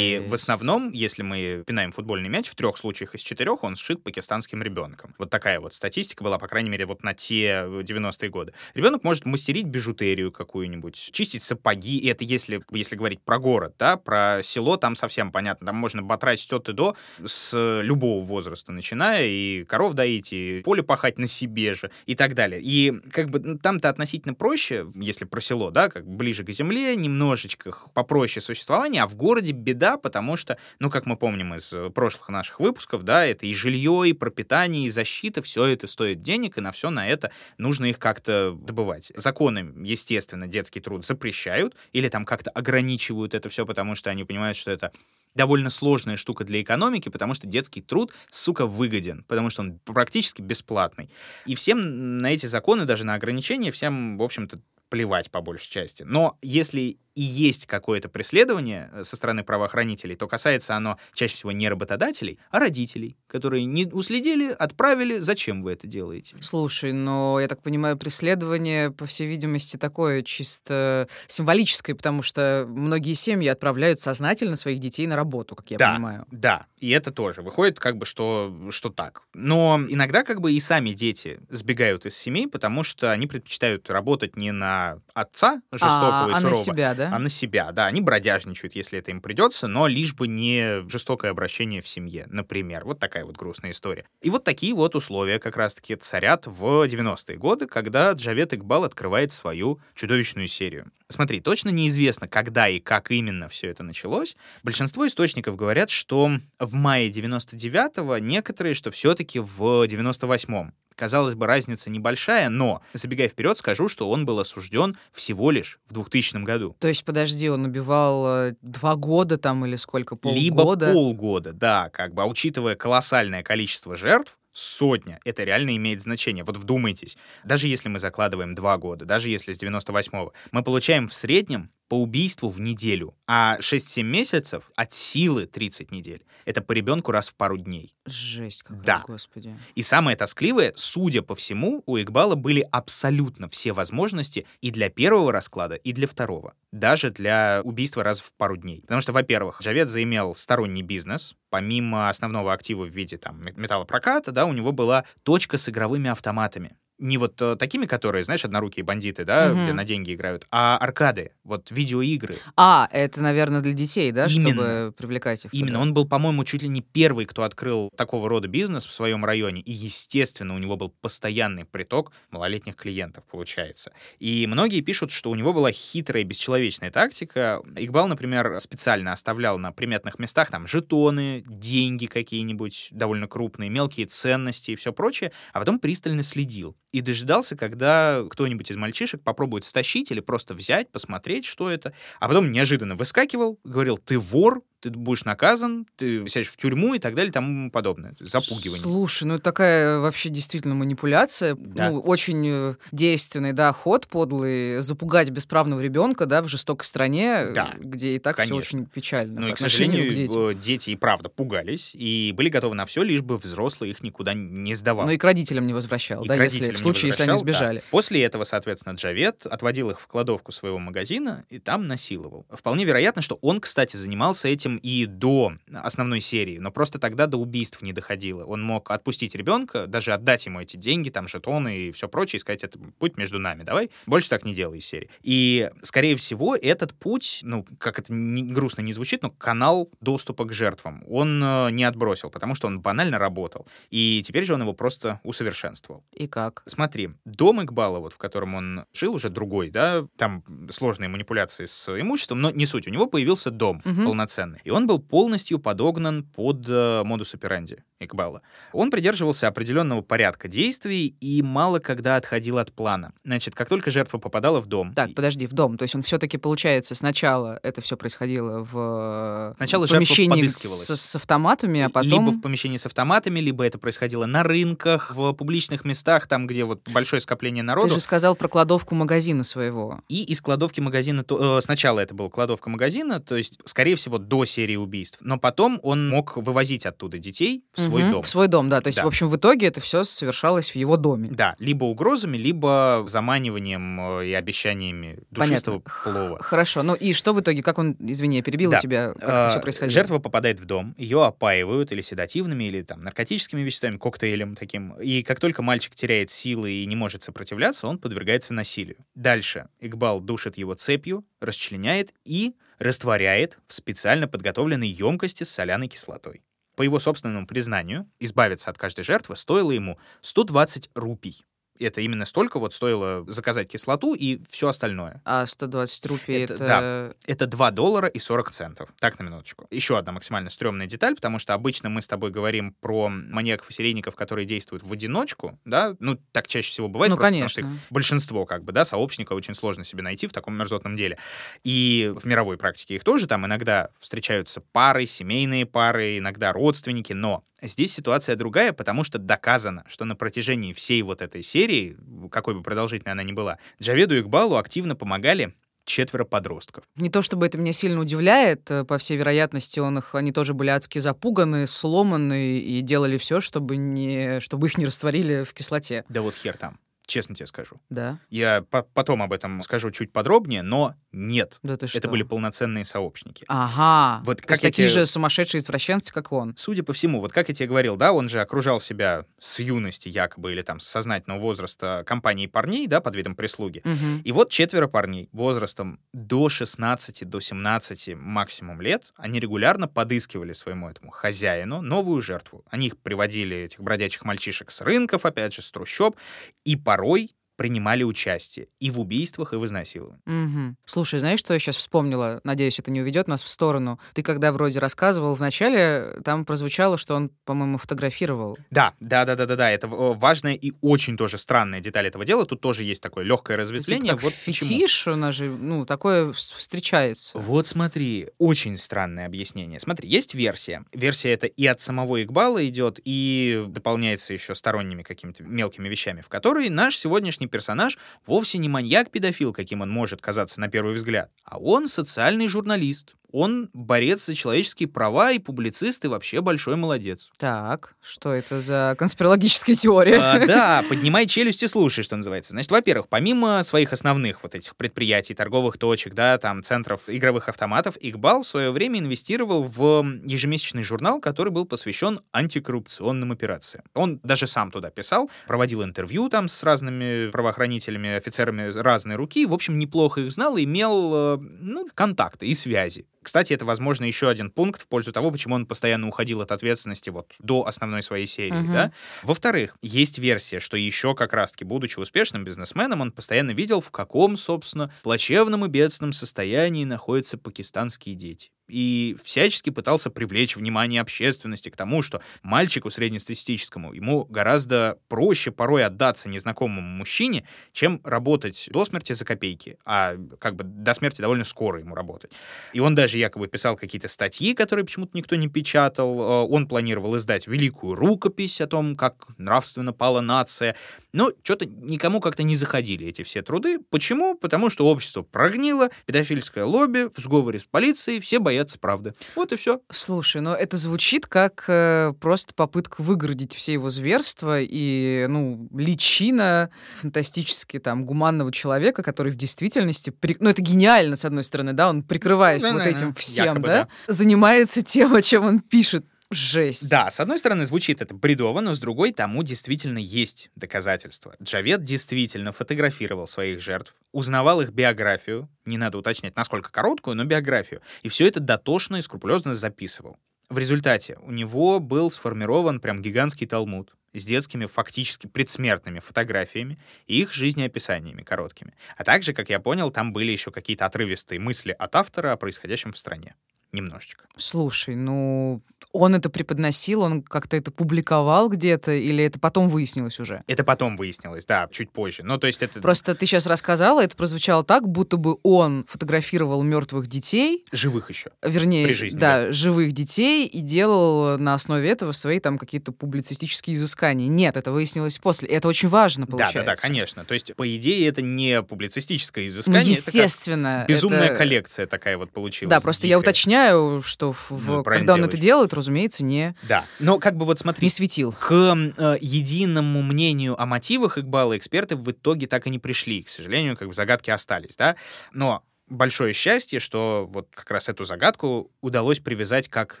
Жесть. основном, если мы пинаем футбольный мяч, в трех случаях из четырех он сшит пакистанским ребенком. Вот такая вот статистика была, по крайней мере, вот на те 90-е годы. Ребенок может мастерить бижутерию какую-нибудь, чистить сапоги, и это если, если говорить про город, да, про село там совсем понятно, там можно батрачить от и до с любого возраста начиная, и коров доить, и поле пахать на себе же, и так далее. И как бы ну, там-то относительно проще, если про село, да, как ближе к земле, немножечко попроще существование, а в городе беда, потому что, ну, как мы помним из э, прошлых наших выпусков, да, это и жилье, и пропитание, и защита, все это стоит денег, и на все на это нужно их как-то добывать. Законы, естественно, детский труд запрещают, или там как-то ограничивают это все, потому что они понимают, что это довольно сложная штука для экономики, потому что детский труд, сука, выгоден, потому что он практически бесплатный. И всем на эти законы, даже на ограничения, всем, в общем-то, плевать по большей части. Но если и есть какое-то преследование э, со стороны правоохранителей, то касается оно чаще всего не работодателей, а родителей, которые не уследили, отправили, зачем вы это делаете? Слушай, но я так понимаю, преследование, по всей видимости, такое чисто символическое, потому что многие семьи отправляют сознательно своих детей на работу, как я да, понимаю. да, и это тоже выходит как бы, что, что так. Но иногда как бы и сами дети сбегают из семей, потому что они предпочитают работать не на отца жестокого а, и а сурового, на себя, да? А на себя, да, они бродяжничают, если это им придется, но лишь бы не жестокое обращение в семье, например. Вот такая вот грустная история. И вот такие вот условия как раз-таки царят в 90-е годы, когда Джавед Игбал открывает свою чудовищную серию. Смотри, точно неизвестно, когда и как именно все это началось. Большинство источников говорят, что в мае 99-го, некоторые, что все-таки в 98-м. Казалось бы, разница небольшая, но, забегая вперед, скажу, что он был осужден всего лишь в 2000 году. То есть, подожди, он убивал э, два года там или сколько, полгода? Либо полгода, да, как бы, а учитывая колоссальное количество жертв, сотня, это реально имеет значение. Вот вдумайтесь, даже если мы закладываем два года, даже если с 98-го, мы получаем в среднем по убийству в неделю, а 6-7 месяцев от силы 30 недель. Это по ребенку раз в пару дней. Жесть какая, Да. господи. И самое тоскливое, судя по всему, у Игбала были абсолютно все возможности и для первого расклада, и для второго. Даже для убийства раз в пару дней. Потому что, во-первых, Джавед заимел сторонний бизнес. Помимо основного актива в виде там, ме- металлопроката, да, у него была точка с игровыми автоматами. Не вот э, такими, которые, знаешь, однорукие бандиты, да, Мгм. где на деньги играют, а аркады, вот видеоигры. А, это, наверное, для детей, да, Именно. чтобы привлекать их. Именно, туда? он был, по-моему, чуть ли не первый, кто открыл такого рода бизнес в своем районе, и, естественно, у него был постоянный приток малолетних клиентов, получается. И многие пишут, что у него была хитрая бесчеловечная тактика. Игбал, например, специально оставлял на приметных местах там жетоны, деньги какие-нибудь довольно крупные, мелкие ценности и все прочее, а потом пристально следил и дожидался, когда кто-нибудь из мальчишек попробует стащить или просто взять, посмотреть, что это, а потом неожиданно выскакивал, говорил, ты вор, ты будешь наказан, ты сядешь в тюрьму и так далее и тому подобное. Запугивание. Слушай, ну это такая вообще действительно манипуляция. Да. Ну, очень э, действенный, да, ход подлый. Запугать бесправного ребенка, да, в жестокой стране, Да, где и так конечно. все очень печально. Ну и, к сожалению, к детям. э, дети и правда пугались и были готовы на все, лишь бы взрослый их никуда не сдавал. Но и к родителям не возвращал, И да, если в случае, если они возвращал, да. сбежали. После этого, соответственно, Джавед отводил их в кладовку своего магазина и там насиловал. Вполне вероятно, что он, кстати, занимался этим и до основной серии, но просто тогда до убийств не доходило. Он мог отпустить ребенка, даже отдать ему эти деньги, там, жетоны и все прочее, и сказать, это путь между нами, давай, больше так не делай из серии. И, скорее всего, этот путь, ну, как это не, грустно не звучит, но канал доступа к жертвам он э, не отбросил, потому что он банально работал. И теперь же он его просто усовершенствовал. И как? Смотри, дом Игбала, вот в котором он жил, уже другой, да, там сложные манипуляции с имуществом, но не суть. У него появился дом Мгм. полноценный, и он был полностью подогнан под э, модус операнди Игбала. Он придерживался определенного порядка действий и мало когда отходил от плана. Значит, как только жертва попадала в дом, Так, подожди, в дом. То есть он все-таки, получается, сначала это все происходило в э, Сначала помещении с, с автоматами, а потом... Либо в помещении с автоматами, либо это происходило на рынках, в публичных местах, там, где вот большое скопление народу. Ты же сказал про кладовку магазина своего. И из кладовки магазина, то- э, сначала это была кладовка магазина, то есть, скорее всего, до серии убийств, но потом он мог вывозить оттуда детей в свой дом. В свой дом, да. То есть, Да. в общем, в итоге это все совершалось в его доме. Да, либо угрозами, либо заманиванием э, и обещаниями душистого Понятно. плова. Хорошо. Ну и что в итоге? Как он, извини, я перебила Да. тебя, как Э, это все происходило? Жертва попадает в дом, ее опаивают или седативными, или там наркотическими веществами, коктейлем таким. И как только мальчик теряет силы и не может сопротивляться, он подвергается насилию. Дальше Игбал душит его цепью, расчленяет и растворяет в специально подготовленной емкости с соляной кислотой. По его собственному признанию, избавиться от каждой жертвы стоило ему 120 рупий. Это именно столько вот стоило заказать кислоту и все остальное. А 120 рупий Это- это... да. Это 2 доллара и 40 центов. Так, на минуточку. Еще одна максимально стрёмная деталь, потому что обычно мы с тобой говорим про маньяков и серийников, которые действуют в одиночку, да, ну, так чаще всего бывает. Ну, просто потому что конечно. их большинство, как бы, да, сообщника очень сложно себе найти в таком мерзотном деле. И в мировой практике их тоже там иногда встречаются пары, семейные пары, иногда родственники, но Здесь ситуация другая, потому что доказано, что на протяжении всей вот этой серии, какой бы продолжительной она ни была, Джаведу и Игбалу активно помогали четверо подростков. Не то чтобы это меня сильно удивляет, э, по всей вероятности, он их, они тоже были адски запуганы, сломаны и делали все, чтобы, не, чтобы их не растворили в кислоте. Да вот хер там, честно тебе скажу. Да? Я по- потом об этом скажу чуть подробнее, но нет. Да ты что? Это были полноценные сообщники. Ага. Вот как я такие тебе- же сумасшедшие извращенцы, как он. Судя по всему, вот как я тебе говорил, да, он же окружал себя с юности якобы или там с сознательного возраста компанией парней, да, под видом прислуги. Мгм. И вот четверо парней возрастом до 16, до 17 максимум лет, они регулярно подыскивали своему этому хозяину новую жертву. Они их приводили, этих бродячих мальчишек, с рынков, опять же, с трущоб, и порой Второй принимали участие и в убийствах, и в изнасиловании. Мгм. Слушай, знаешь, что я сейчас вспомнила? Надеюсь, это не уведет нас в сторону. Ты когда вроде рассказывал в начале, там прозвучало, что он, по-моему, фотографировал. Да, да, да, да, да, да. Это э, важная и очень тоже странная деталь этого дела. Тут тоже есть такое легкое Это разветвление. типа как вот почему. фетиш, у нас же, ну, такое вс- встречается. Вот смотри, очень странное объяснение. Смотри, есть версия. Версия это и от самого Игбала идет, и дополняется еще сторонними какими-то мелкими вещами, в которой наш сегодняшний сегодняшний персонаж вовсе не маньяк-педофил, каким он может казаться на первый взгляд, а он социальный журналист, он борец за человеческие права и публицист, и вообще большой молодец. Так, что это за конспирологическая теория? А, да, поднимай челюсть и слушай, что называется. Значит, во-первых, помимо своих основных вот этих предприятий, торговых точек, да, там, центров игровых автоматов, Игбал в свое время инвестировал в ежемесячный журнал, который был посвящен антикоррупционным операциям. Он даже сам туда писал, проводил интервью там с разными правоохранителями, офицерами разной руки, в общем, неплохо их знал и имел, э, ну, контакты и связи. Кстати, это, возможно, еще один пункт в пользу того, почему он постоянно уходил от ответственности вот до основной своей серии, uh-huh. да. Во-вторых, есть версия, что еще как раз-таки, будучи успешным бизнесменом, он постоянно видел, в каком, собственно, плачевном и бедственном состоянии находятся пакистанские дети и всячески пытался привлечь внимание общественности к тому, что мальчику среднестатистическому ему гораздо проще порой отдаться незнакомому мужчине, чем работать до смерти за копейки, а как бы до смерти довольно скоро ему работать. И он даже якобы писал какие-то статьи, которые почему-то никто не печатал. Э, он планировал издать великую рукопись о том, как нравственно пала нация. Но что-то никому как-то не заходили эти все труды. Почему? Потому что общество прогнило, педофильское лобби в сговоре с полицией, все боятся боятся правды. Вот и все. Слушай, но это звучит как э, просто попытка выгородить все его зверства и, ну, личина фантастически там гуманного человека, который в действительности, при... ну, это гениально, с одной стороны, да, он, прикрываясь да, вот да, этим всем, якобы, да, да, занимается тем, о чем он пишет Жесть. Да, с одной стороны, звучит это бредово, но с другой, тому действительно есть доказательства. Джавед действительно фотографировал своих жертв, узнавал их биографию, не надо уточнять, насколько короткую, но биографию, и все это дотошно и скрупулезно записывал. В результате у него был сформирован прям гигантский талмуд с детскими фактически предсмертными фотографиями и их жизнеописаниями короткими. А также, как я понял, там были еще какие-то отрывистые мысли от автора о происходящем в стране немножечко. Слушай, ну он это преподносил, он как-то это публиковал где-то, или это потом выяснилось уже? Это потом выяснилось, да, чуть позже. Ну, то есть это... Просто ты сейчас рассказала, это прозвучало так, будто бы он фотографировал мертвых детей. Живых еще. Вернее, При жизни, да, да, живых детей, и делал на основе этого свои там какие-то публицистические изыскания. Нет, это выяснилось после. И это очень важно, получается. Да, да, да, конечно. То есть, по идее, это не публицистическое изыскание. Ну, естественно. Это безумная это... коллекция такая вот получилась. Да, просто дикая. я уточняю, что в, ну, когда он это делает, разумеется, не... Да, но как бы вот смотри... Не светил. К э, единому мнению о мотивах Игбала эксперты в итоге так и не пришли. К сожалению, как бы загадки остались, да? Но большое счастье, что вот как раз эту загадку удалось привязать как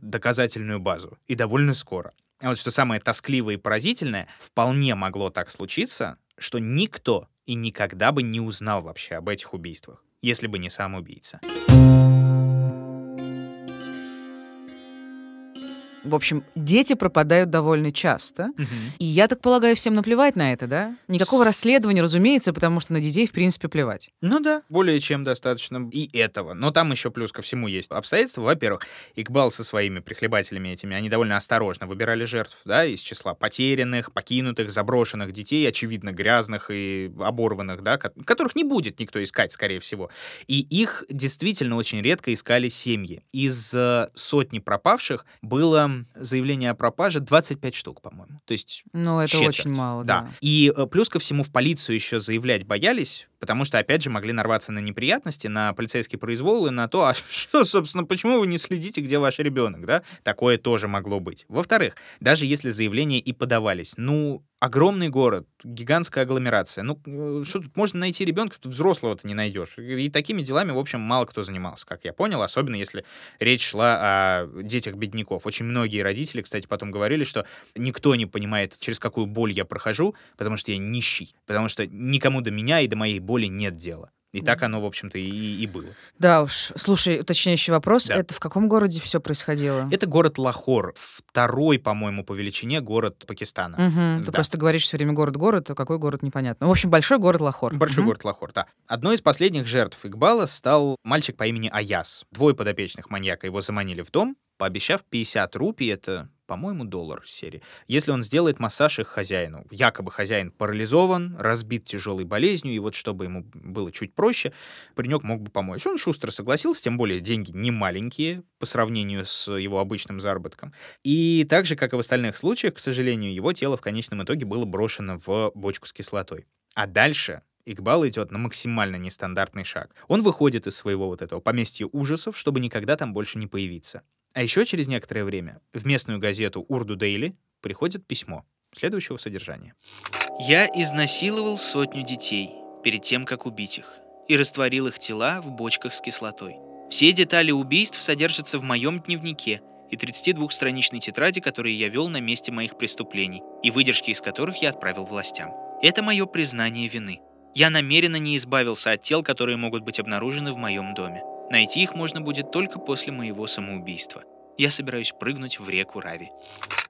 доказательную базу. И довольно скоро. А вот что самое тоскливое и поразительное, вполне могло так случиться, что никто и никогда бы не узнал вообще об этих убийствах, если бы не сам убийца. В общем, дети пропадают довольно часто. Угу. И я так полагаю, всем наплевать на это, да? Никакого расследования, разумеется, потому что на детей, в принципе, плевать. Ну да, более чем достаточно и этого. Но там еще плюс ко всему есть обстоятельства. Во-первых, Игбал со своими прихлебателями этими, они довольно осторожно выбирали жертв, да, из числа потерянных, покинутых, заброшенных детей, очевидно, грязных и оборванных, да, которых не будет никто искать, скорее всего. И их действительно очень редко искали семьи. Из э, сотни пропавших было заявление о пропаже 25 штук, по-моему. То есть Ну, это четверть. очень мало, да. да. И э, плюс ко всему в полицию еще заявлять боялись, потому что, опять же, могли нарваться на неприятности, на полицейский произвол и на то, а что, собственно, почему вы не следите, где ваш ребенок, да? Такое тоже могло быть. Во-вторых, даже если заявления и подавались, ну, огромный город, гигантская агломерация. Ну, э, что тут можно найти ребенка, тут взрослого-то не найдешь. И такими делами, в общем, мало кто занимался, как я понял, особенно если речь шла о детях бедняков. Очень многие родители, кстати, потом говорили, что никто не понимает, через какую боль я прохожу, потому что я нищий, потому что никому до меня и до моей боли нет дела. И так оно, в общем-то, и, и было. Да уж. Слушай, уточняющий вопрос. Да. Это в каком городе все происходило? Это город Лахор. Второй, по-моему, по величине город Пакистана. Угу. Ты да. просто говоришь все время город-город, а какой город непонятно. В общем, большой город Лахор. Большой угу. город Лахор, да. Одной из последних жертв Игбала стал мальчик по имени Аяс. Двое подопечных маньяка его заманили в дом, пообещав 50 рупий, это по-моему, доллар серии. Если он сделает массаж их хозяину. Якобы хозяин парализован, разбит тяжелой болезнью, и вот чтобы ему было чуть проще, паренек мог бы помочь. Он шустро согласился, тем более деньги не маленькие по сравнению с его обычным заработком. И так же, как и в остальных случаях, к сожалению, его тело в конечном итоге было брошено в бочку с кислотой. А дальше Игбал идет на максимально нестандартный шаг. Он выходит из своего вот этого поместья ужасов, чтобы никогда там больше не появиться. А еще через некоторое время в местную газету «Урду Дейли» приходит письмо следующего содержания. «Я изнасиловал сотню детей перед тем, как убить их, и растворил их тела в бочках с кислотой. Все детали убийств содержатся в моем дневнике и 32-страничной тетради, которые я вел на месте моих преступлений, и выдержки из которых я отправил властям. Это мое признание вины. Я намеренно не избавился от тел, которые могут быть обнаружены в моем доме. Найти их можно будет только после моего самоубийства. Я собираюсь прыгнуть в реку Рави.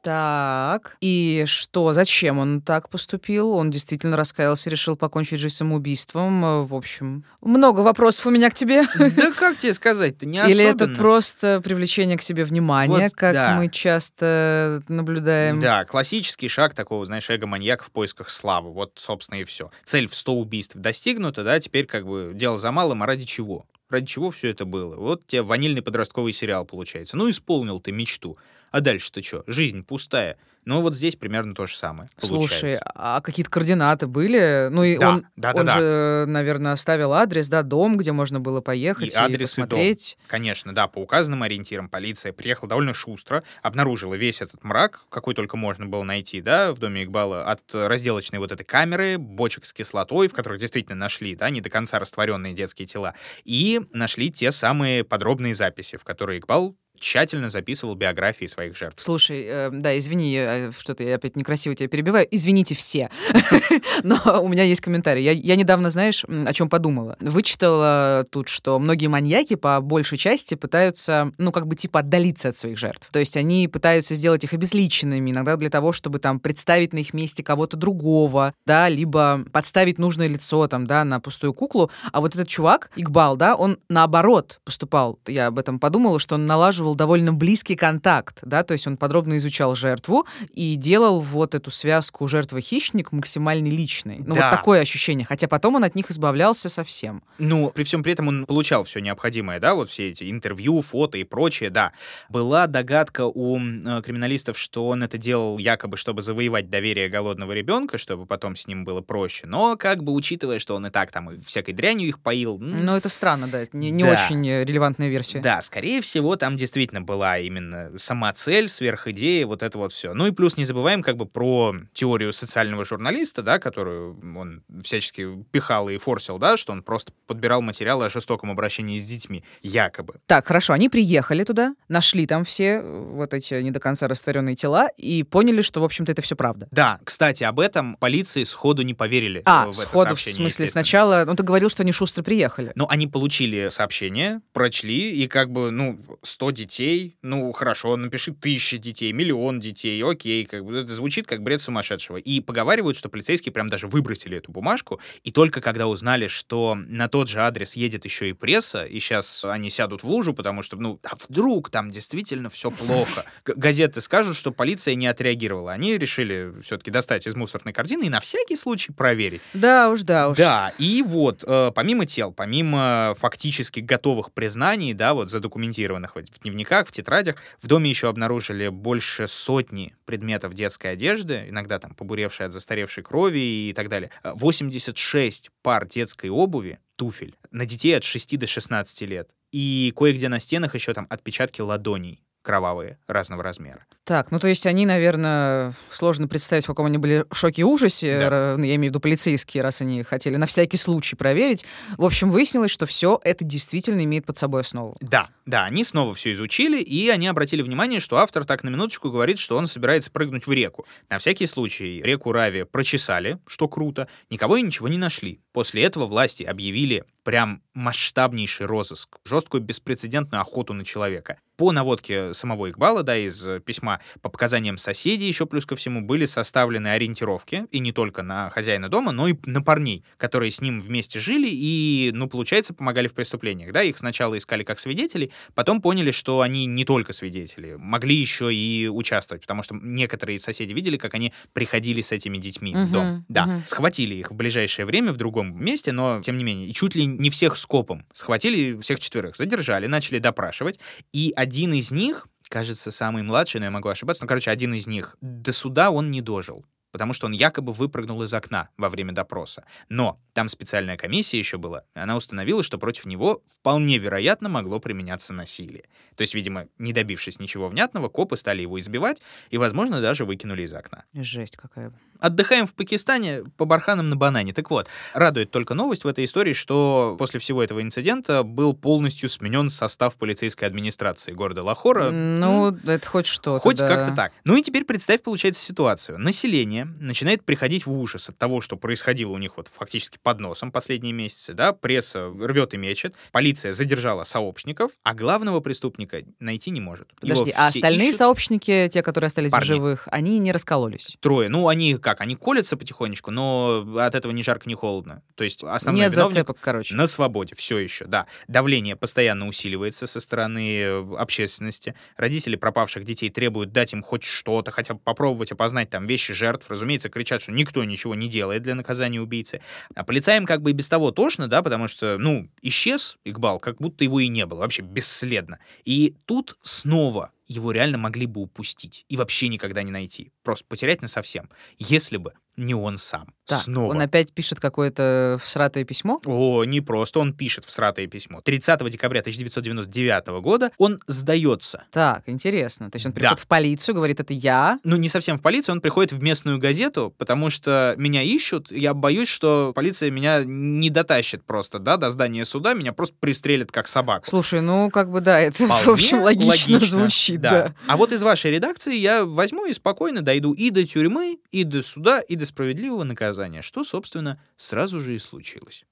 Так, и что, зачем он так поступил? Он действительно раскаялся, решил покончить жизнь самоубийством. Э, в общем, много вопросов у меня к тебе. Да как тебе сказать-то, не Или особенно. это просто привлечение к себе внимания, Вот как да. мы часто наблюдаем? Да, классический шаг такого, знаешь, эго-маньяка в поисках славы. Вот, собственно, и все. Цель в 100 убийств достигнута, да, теперь как бы дело за малым, а ради чего? Ради чего все это было? Вот тебе ванильный подростковый сериал получается. Ну, исполнил ты мечту. А дальше-то что? Жизнь пустая. Ну, вот здесь примерно то же самое. Слушай, получается. а какие-то координаты были? Ну и Да, он, да, да, он да. же, наверное, оставил адрес, да, дом, где можно было поехать и, адрес, и дом. посмотреть. Конечно, да, по указанным ориентирам полиция приехала довольно шустро, обнаружила весь этот мрак, какой только можно было найти, да, в доме Игбала, от разделочной вот этой камеры, бочек с кислотой, в которых действительно нашли, да, не до конца растворенные детские тела, и нашли те самые подробные записи, в которые Игбал тщательно записывал биографии своих жертв. Слушай, э, да, извини, э, что-то я опять некрасиво тебя перебиваю. Извините все. Но у меня есть комментарий. Я, недавно, знаешь, о чем подумала. Вычитала тут, что многие маньяки по большей части пытаются, ну, как бы типа отдалиться от своих жертв. То есть они пытаются сделать их обезличенными, иногда для того, чтобы там представить на их месте кого-то другого, да, либо подставить нужное лицо там, да, на пустую куклу. А вот этот чувак, Игбал, да, он наоборот поступал. Я об этом подумала, что он налаживал довольно близкий контакт, да, то есть он подробно изучал жертву и делал вот эту связку жертва-хищник максимально личной. Ну, Да. вот такое ощущение. Хотя потом он от них избавлялся совсем. Ну, при всем при этом он получал все необходимое, да, вот все эти интервью, фото и прочее, да. Была догадка у э, криминалистов, что он это делал якобы, чтобы завоевать доверие голодного ребенка, чтобы потом с ним было проще. Но, как бы, учитывая, что он и так там всякой дрянью их поил, Но это странно, да, не, не Да. очень э, релевантная версия. Да, скорее всего, там действительно была именно сама цель, сверхидея, вот это вот все. Ну и плюс не забываем как бы про теорию социального журналиста, да, которую он всячески пихал и форсил, да, что он просто подбирал материалы о жестоком обращении с детьми, якобы. Так, хорошо, они приехали туда, нашли там все э, вот эти не до конца растворенные тела и поняли, что, в общем-то, это все правда. Да, кстати, об этом полиции сходу не поверили. А, э, в это сходу, в смысле, сначала... Ну, ты говорил, что они шустро приехали. Ну, они получили сообщение, прочли, и как бы, ну, 100 детей, ну, хорошо, напиши тысяча детей, миллион детей, окей, как бы это звучит как бред сумасшедшего. И поговаривают, что полицейские прям даже выбросили эту бумажку, и только когда узнали, что на тот же адрес едет еще и пресса, и сейчас они сядут в лужу, потому что, ну, а вдруг там действительно все плохо. Газеты скажут, что полиция не отреагировала. Они решили все-таки достать из мусорной корзины и на всякий случай проверить. Да уж, да уж. Да, и вот, э, помимо тел, помимо фактически готовых признаний, да, вот задокументированных в дневниках, в тетрадях, в доме еще обнаружили больше сотни предметов детской одежды, иногда там побуревшие от застаревшей крови и так далее. Э, 86 пар детской обуви, туфель, на детей от 6 до 16 лет. И кое-где на стенах еще там отпечатки ладоней кровавые разного размера. Так, ну то есть они, наверное, сложно представить, в каком они были шоке и ужасе, Да. ну, я имею в виду полицейские, раз они хотели на всякий случай проверить. В общем, выяснилось, что все это действительно имеет под собой основу. Да, да, они снова все изучили, и они обратили внимание, что автор так на минуточку говорит, что он собирается прыгнуть в реку. На всякий случай реку Рави прочесали, что круто, никого и ничего не нашли. После этого власти объявили прям масштабнейший розыск, жесткую беспрецедентную охоту на человека. По наводке самого Игбала, да, из э, письма, по показаниям соседей еще плюс ко всему были составлены ориентировки, и не только на хозяина дома, но и на парней, которые с ним вместе жили и, ну, получается, помогали в преступлениях, да, их сначала искали как свидетелей, потом поняли, что они не только свидетели, могли еще и участвовать, потому что некоторые соседи видели, как они приходили с этими детьми в Мгм, дом. Да, мгм. схватили их в ближайшее время в другом месте, но, тем не менее, чуть ли не всех скопом схватили, всех четверых задержали, начали допрашивать, и один из них, кажется, самый младший, но я могу ошибаться, ну, короче, один из них, до суда он не дожил. потому что он якобы выпрыгнул из окна во время допроса. Но там специальная комиссия еще была, и она установила, что против него вполне вероятно могло применяться насилие. То есть, видимо, не добившись ничего внятного, копы стали его избивать и, возможно, даже выкинули из окна. Жесть какая. Отдыхаем в Пакистане по барханам на банане. Так вот, радует только новость в этой истории, что после всего этого инцидента был полностью сменен состав полицейской администрации города Лахора. Ну, это хоть что-то, Хоть да. как-то так. Ну и теперь представь, получается, ситуацию. Население начинает приходить в ужас от того, что происходило у них вот фактически под носом последние месяцы, да, пресса рвет и мечет, полиция задержала сообщников, а главного преступника найти не может. Его Подожди, а все остальные ищут. сообщники, те, которые остались Парни. в живых, они не раскололись? Трое. Ну, они как? Они колятся потихонечку, но от этого ни жарко, ни холодно. То есть основной Нет зацепок, короче. на свободе. Все еще, да. Давление постоянно усиливается со стороны э, общественности. Родители пропавших детей требуют дать им хоть что-то, хотя бы попробовать опознать там вещи жертв. Разумеется, кричат, что никто ничего не делает для наказания убийцы. А полицаям как бы и без того тошно, да, потому что, ну, исчез Игбал, как будто его и не было, вообще бесследно. И тут снова его реально могли бы упустить и вообще никогда не найти. Просто потерять на совсем, если бы не он сам. Так, Снова. он опять пишет какое-то всратое письмо? О, не просто, он пишет в сратое письмо. 30 декабря 1999 года он сдается. Так, интересно. То есть он Да. приходит в полицию, говорит, это я. Ну, не совсем в полицию, он приходит в местную газету, потому что меня ищут, я боюсь, что полиция меня не дотащит просто, да, до здания суда, меня просто пристрелят как собаку. Слушай, ну, как бы, да, это, в Вполне общем, логично, звучит, да. А вот из вашей редакции я возьму и спокойно дойду и до тюрьмы, и до суда, и до справедливого наказания, что, собственно, сразу же и случилось.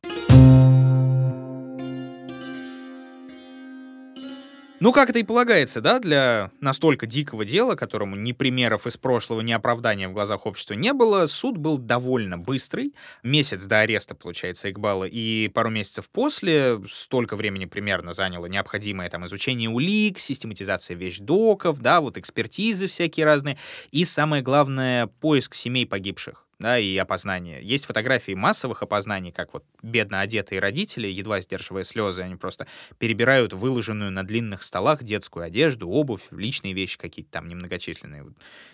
Ну, как это и полагается, да, для настолько дикого дела, которому ни примеров из прошлого, ни оправдания в глазах общества не было, суд был довольно быстрый. Месяц до ареста, получается, Игбала, и пару месяцев после, столько времени примерно заняло необходимое там изучение улик, систематизация вещдоков, да, вот экспертизы всякие разные, и самое главное, поиск семей погибших да, и опознание. Есть фотографии массовых опознаний, как вот бедно одетые родители, едва сдерживая слезы, они просто перебирают выложенную на длинных столах детскую одежду, обувь, личные вещи какие-то там немногочисленные.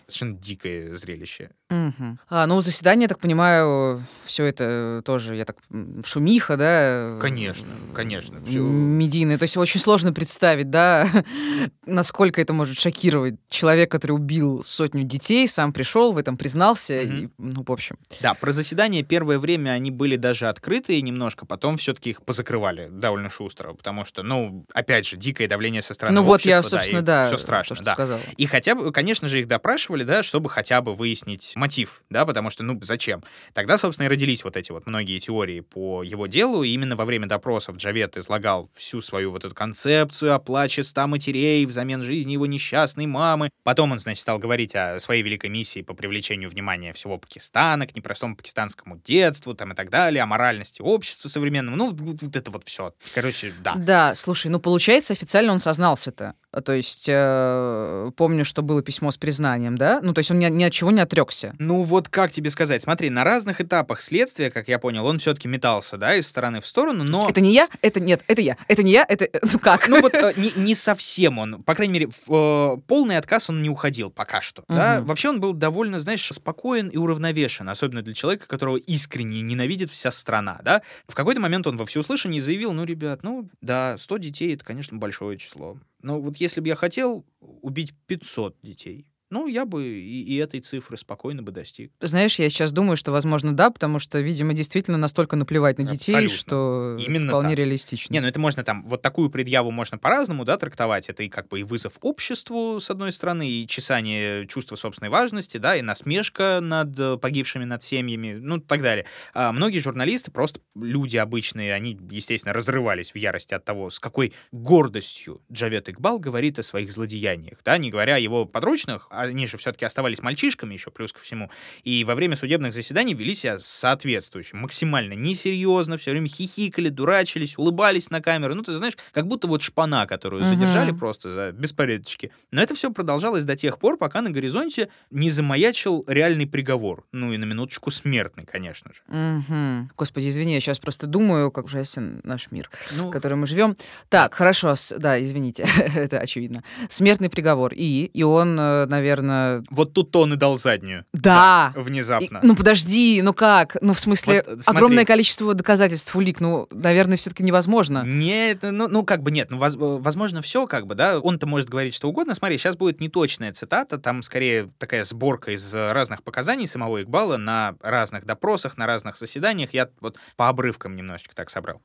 Совершенно дикое зрелище. Мгм. А, ну, заседание, я так понимаю, все это тоже, я так, шумиха, да? Конечно, конечно. М, Медийное. То есть очень сложно представить, да, насколько это может шокировать. Человек, который убил сотню детей, сам пришел, в этом признался. Мгм. И, ну, в общем. Да, про заседания первое время они были даже открытые немножко, потом все-таки их позакрывали довольно шустро, потому что, ну, опять же, дикое давление со стороны ну, вот я, собственно, и да, все страшно, то, да. сказал. И хотя бы, конечно же, их допрашивали, да, чтобы хотя бы выяснить мотив, да, потому что, ну, зачем? Тогда, собственно, и родились вот эти вот многие теории по его делу, и именно во время допросов Джавет излагал всю свою вот эту концепцию о плаче ста матерей взамен жизни его несчастной мамы. Потом он, значит, стал говорить о своей великой миссии по привлечению внимания всего Пакистана к непростому пакистанскому детству, там, и так далее, о моральности общества современного, ну, вот, вот это вот все. Короче, да. Да, слушай, ну получается, официально он сознался-то. А, То есть, э, помню, что было письмо с признанием, да? Ну, то есть он ни, ни от чего не отрекся. Ну вот как тебе сказать, смотри, на разных этапах следствия, как я понял, он все-таки метался, да, из стороны в сторону, но... Это не я, это нет, это я, это не я, это... Ну как? Ну вот э, не, не совсем он, по крайней мере, в э, полный отказ он не уходил пока что. Да? Вообще он был довольно, знаешь, спокоен и уравновешен, особенно для человека, которого искренне ненавидит вся страна, да. В какой-то момент он во всеуслышание заявил, ну, ребят, ну, да, 100 детей — это, конечно, большое число. Но вот если бы я хотел убить 500 детей, ну, я бы и, и этой цифры спокойно бы достиг. Знаешь, я сейчас думаю, что, возможно, да, потому что, видимо, действительно настолько наплевать на детей, Абсолютно. что Именно вполне так. реалистично. Не, ну это можно там, вот такую предъяву можно по-разному, да, трактовать. Это и как бы и вызов обществу, с одной стороны, и чесание чувства собственной важности, да, и насмешка над э, погибшими, над семьями, ну, и так далее. А многие журналисты, просто люди обычные, они, естественно, разрывались в ярости от того, с какой гордостью Джавет Игбал говорит о своих злодеяниях, да, не говоря о его подручных, они же все-таки оставались мальчишками еще, плюс ко всему, и во время судебных заседаний вели себя соответствующе, максимально несерьезно, все время хихикали, дурачились, улыбались на камеру. Ну, ты знаешь, как будто вот шпана, которую Мгм. задержали просто за беспорядочки. Но это все продолжалось до тех пор, пока на горизонте не замаячил реальный приговор. Ну и на минуточку смертный, конечно же. Мгм. Господи, извини, я сейчас просто думаю, как ужасен наш мир, Ну, в котором мы живем. Так, хорошо, с- да, извините, это очевидно. Смертный приговор. И, и он, э, наверное, наверное... Вот тут он и дал заднюю. Да. да внезапно. И, ну подожди, ну как? Ну в смысле, Вот, огромное количество доказательств улик, ну, наверное, все-таки невозможно. Нет, ну, ну как бы нет, ну воз- возможно все как бы, да, он-то может говорить что угодно. Смотри, сейчас будет неточная цитата, там скорее такая сборка из э, разных показаний самого Игбала на разных допросах, на разных заседаниях. Я вот по обрывкам немножечко так собрал.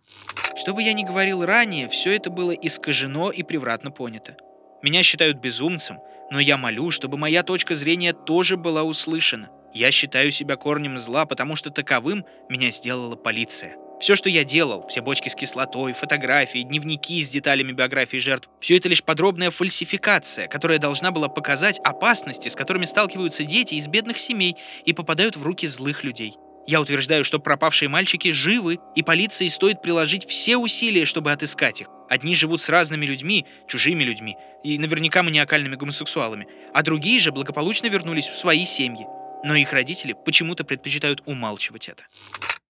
Что бы я ни говорил ранее, все это было искажено и превратно понято. Меня считают безумцем, но я молю, чтобы моя точка зрения тоже была услышана. Я считаю себя корнем зла, потому что таковым меня сделала полиция. Все, что я делал, все бочки с кислотой, фотографии, дневники с деталями биографии жертв, все это лишь подробная фальсификация, которая должна была показать опасности, с которыми сталкиваются дети из бедных семей и попадают в руки злых людей. Я утверждаю, что пропавшие мальчики живы, и полиции стоит приложить все усилия, чтобы отыскать их. Одни живут с разными людьми, чужими людьми, и наверняка маниакальными гомосексуалами, а другие же благополучно вернулись в свои семьи. Но их родители почему-то предпочитают умалчивать это.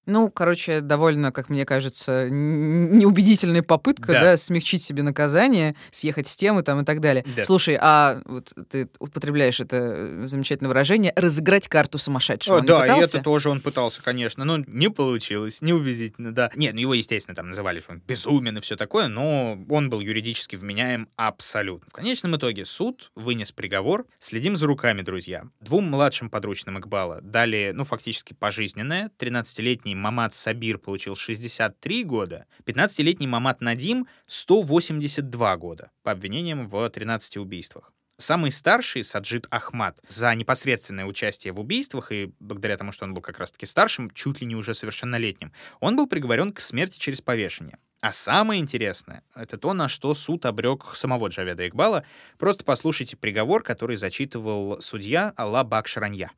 Ну, короче, довольно, как мне кажется, неубедительная попытка, Да. да. смягчить себе наказание, съехать с темы там и так далее. Да. Слушай, а вот ты употребляешь это э, замечательное выражение «разыграть карту сумасшедшего». О, Он да, и это тоже он пытался, конечно. Ну, не получилось, неубедительно, да. Нет, ну его, естественно, там называли, что он безумен и все такое, но он был юридически вменяем абсолютно. В конечном итоге суд вынес приговор. Следим за руками, друзья. Двум младшим подручным Игбала дали, ну, фактически пожизненное. 13-летний Мамат Сабир получил 63 года, 15-летний Мамат Надим 182 года по обвинениям в 13 убийствах. Самый старший, Саджид Ахмад, за непосредственное участие в убийствах, и благодаря тому, что он был как раз-таки старшим, чуть ли не уже совершеннолетним, он был приговорен к смерти через повешение. А самое интересное — это то, на что суд обрек самого Джаведа Игбала. Просто послушайте приговор, который зачитывал судья Алла Бакшаранья.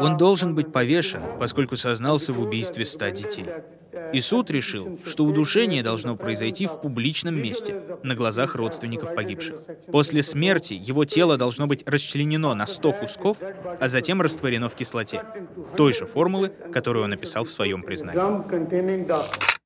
Он должен быть повешен, поскольку сознался в убийстве ста детей. И суд решил, что удушение должно произойти в публичном месте, на глазах родственников погибших. После смерти его тело должно быть расчленено на 100 кусков, а затем растворено в кислоте. Той же формулы, которую он написал в своем признании.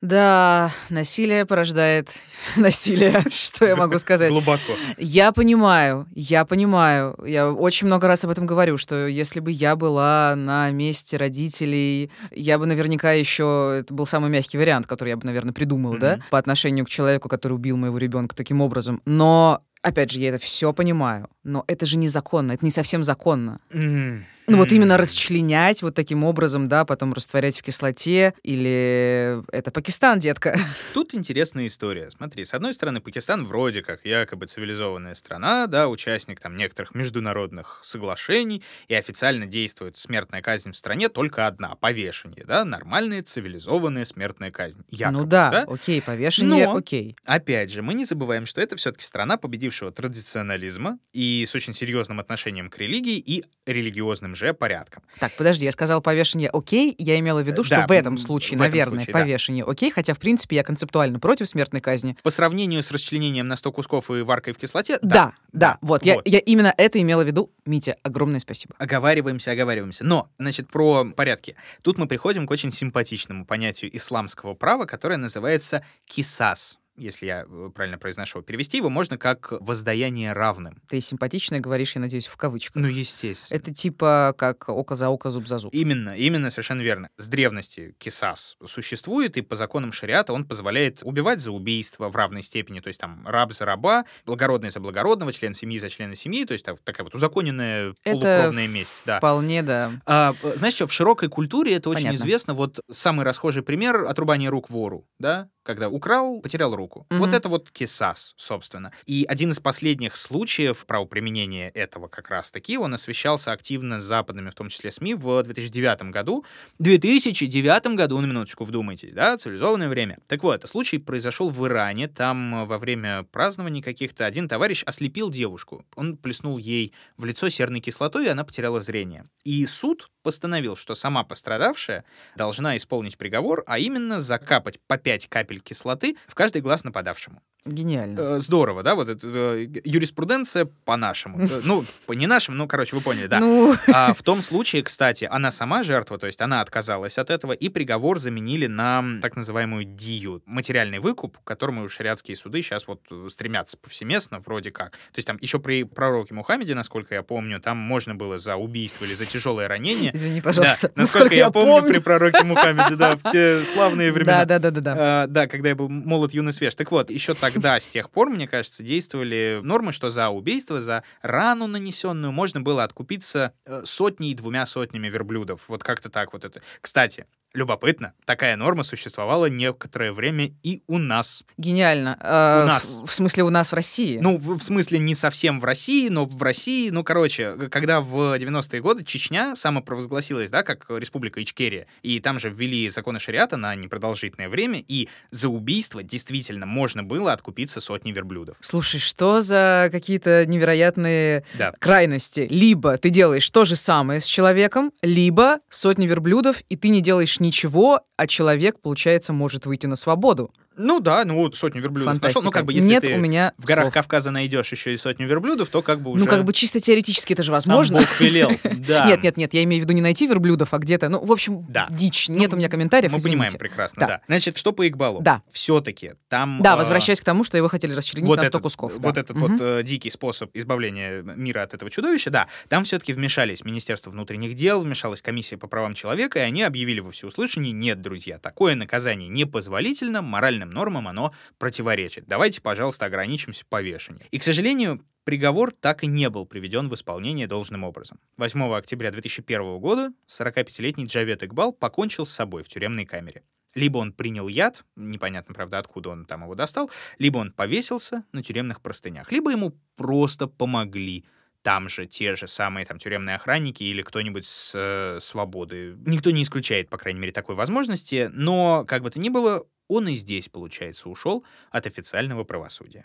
Да, насилие порождает насилие. Что я могу сказать? Глубоко. Я понимаю, я понимаю. Я очень много раз об этом говорю, что если бы я была на месте родителей, я бы наверняка еще... Это был самый мягкий вариант, который я бы, наверное, придумала, да, Мгм. по отношению к человеку, который убил моего ребенка таким образом. Но, опять же, я это все понимаю. Но это же незаконно, это не совсем законно. М. Ну вот именно расчленять вот таким образом, да, потом растворять в кислоте, или это Пакистан, детка. Тут интересная история. Смотри, с одной стороны, Пакистан вроде как якобы цивилизованная страна, да, участник там некоторых международных соглашений, и официально действует смертная казнь в стране только одна — повешение, да, нормальная цивилизованная смертная казнь. Якобы, ну да, окей, повешение, Но- окей. Опять же, мы не забываем, что это все-таки страна победившего традиционализма и с очень серьезным отношением к религии и религиозным же порядкам. Так, подожди, я сказал повешение окей, я имела в виду, что да, в этом случае, в этом наверное, случае, да. повешение окей, хотя, в принципе, я концептуально против смертной казни. По сравнению с расчленением на 100 кусков и варкой в кислоте, Да, да, вот, Я, вот. я именно это имела в виду. Митя, огромное спасибо. Оговариваемся, оговариваемся. Но, значит, про порядки. Тут мы приходим к очень симпатичному понятию исламского права, которое называется кисас. Если я э, правильно произношу. Перевести его можно как воздаяние равным. Ты симпатично говоришь, я надеюсь, в кавычках. Ну, естественно. Это типа как око за око, зуб за зуб. Именно, именно, совершенно верно. С древности кисас существует, и по законам шариата он позволяет убивать за убийство в равной степени, то есть там раб за раба, благородный за благородного, член семьи за члена семьи, то есть так- такая вот узаконенная Это полукровная месть. Да. Вполне, да. А, э, знаешь что, в широкой культуре это очень Понятно. известно. Вот самый расхожий пример — отрубание рук вору, да? Когда украл, потерял руку. Мгм. Вот это вот кисас, собственно. И один из последних случаев правоприменения этого как раз-таки, он освещался активно западными, в том числе СМИ, в 2009 году. 2009 году, на минуточку вдумайтесь, да, цивилизованное время. Так вот, случай произошел в Иране. Там э, во время празднований каких-то один товарищ ослепил девушку. Он плеснул ей в лицо серной кислотой, и она потеряла зрение. И суд постановил, что сама пострадавшая должна исполнить приговор, а именно закапать по 5 капель кислоты в каждый глаз нападавшему. Гениально. Э, Здорово, да, вот это э, юриспруденция по-нашему. Ну, по не нашему, ну, короче, вы поняли, да. Ну, А в том случае, кстати, она сама жертва, то есть она отказалась от этого, и приговор заменили на так называемую дию, материальный выкуп, к которому шариатские суды сейчас вот э, стремятся повсеместно, вроде как. То есть там еще при пророке Мухаммеде, насколько я помню, там можно было за убийство или за тяжелое ранение. извини, пожалуйста. Да, насколько я помню, при пророке Мухаммеде, да, в те славные времена. Да, да, да, да, да. А, да, когда я был молод, юный, свеж. Так вот, еще тогда, с тех пор, мне кажется, действовали нормы, что за убийство, за рану нанесенную можно было откупиться э, сотней двумя сотнями верблюдов. Вот как-то так вот это. Кстати, любопытно, такая норма существовала некоторое время и у нас. Гениально. Э, У нас. В, в смысле, у нас в России. Ну, в, в смысле, не совсем в России, но в России, ну, короче, когда в 90-е годы Чечня самопровозгласилась, да, как республика Ичкерия, и там же ввели законы шариата на непродолжительное время, и за убийство действительно можно было откупиться сотней верблюдов. Слушай, что за какие-то невероятные Да. крайности? Либо ты делаешь то же самое с человеком, либо сотни верблюдов, и ты не делаешь ничего, а человек, получается, может выйти на свободу. Ну да, ну вот сотню верблюдов нашел. Фантастика. Ну, как бы, если Нет ты у меня в горах слов. Кавказа найдешь еще и сотню верблюдов, то как бы уже... Ну, как бы чисто теоретически это же сам возможно. Бог велел. Да. Нет, нет, нет, я имею в виду не найти верблюдов, а где-то, ну, в общем, Да. дичь. Нет у меня комментариев, Мы понимаем извините. прекрасно, Да. да. Значит, что по Игбалу? Да. Все-таки там... Да, э, возвращаясь к тому, что его хотели расчленить вот на 100 этот, кусков. Вот да. этот Мгм. вот э, дикий способ избавления мира от этого чудовища, да, там все-таки вмешались Министерство внутренних дел, вмешалась комиссия по правам человека, и они объявили во всеуслышание, нет, друзья, такое наказание непозволительно, моральным нормам оно противоречит. Давайте, пожалуйста, ограничимся повешением. И, к сожалению, приговор так и не был приведен в исполнение должным образом. 8 октября 2001 года 45-летний Джавед Игбал покончил с собой в тюремной камере. Либо он принял яд, непонятно, правда, откуда он там его достал, либо он повесился на тюремных простынях, либо ему просто помогли там же те же самые там тюремные охранники или кто-нибудь с э, свободы. Никто не исключает, по крайней мере, такой возможности, но, как бы то ни было, он и здесь, получается, ушел от официального правосудия.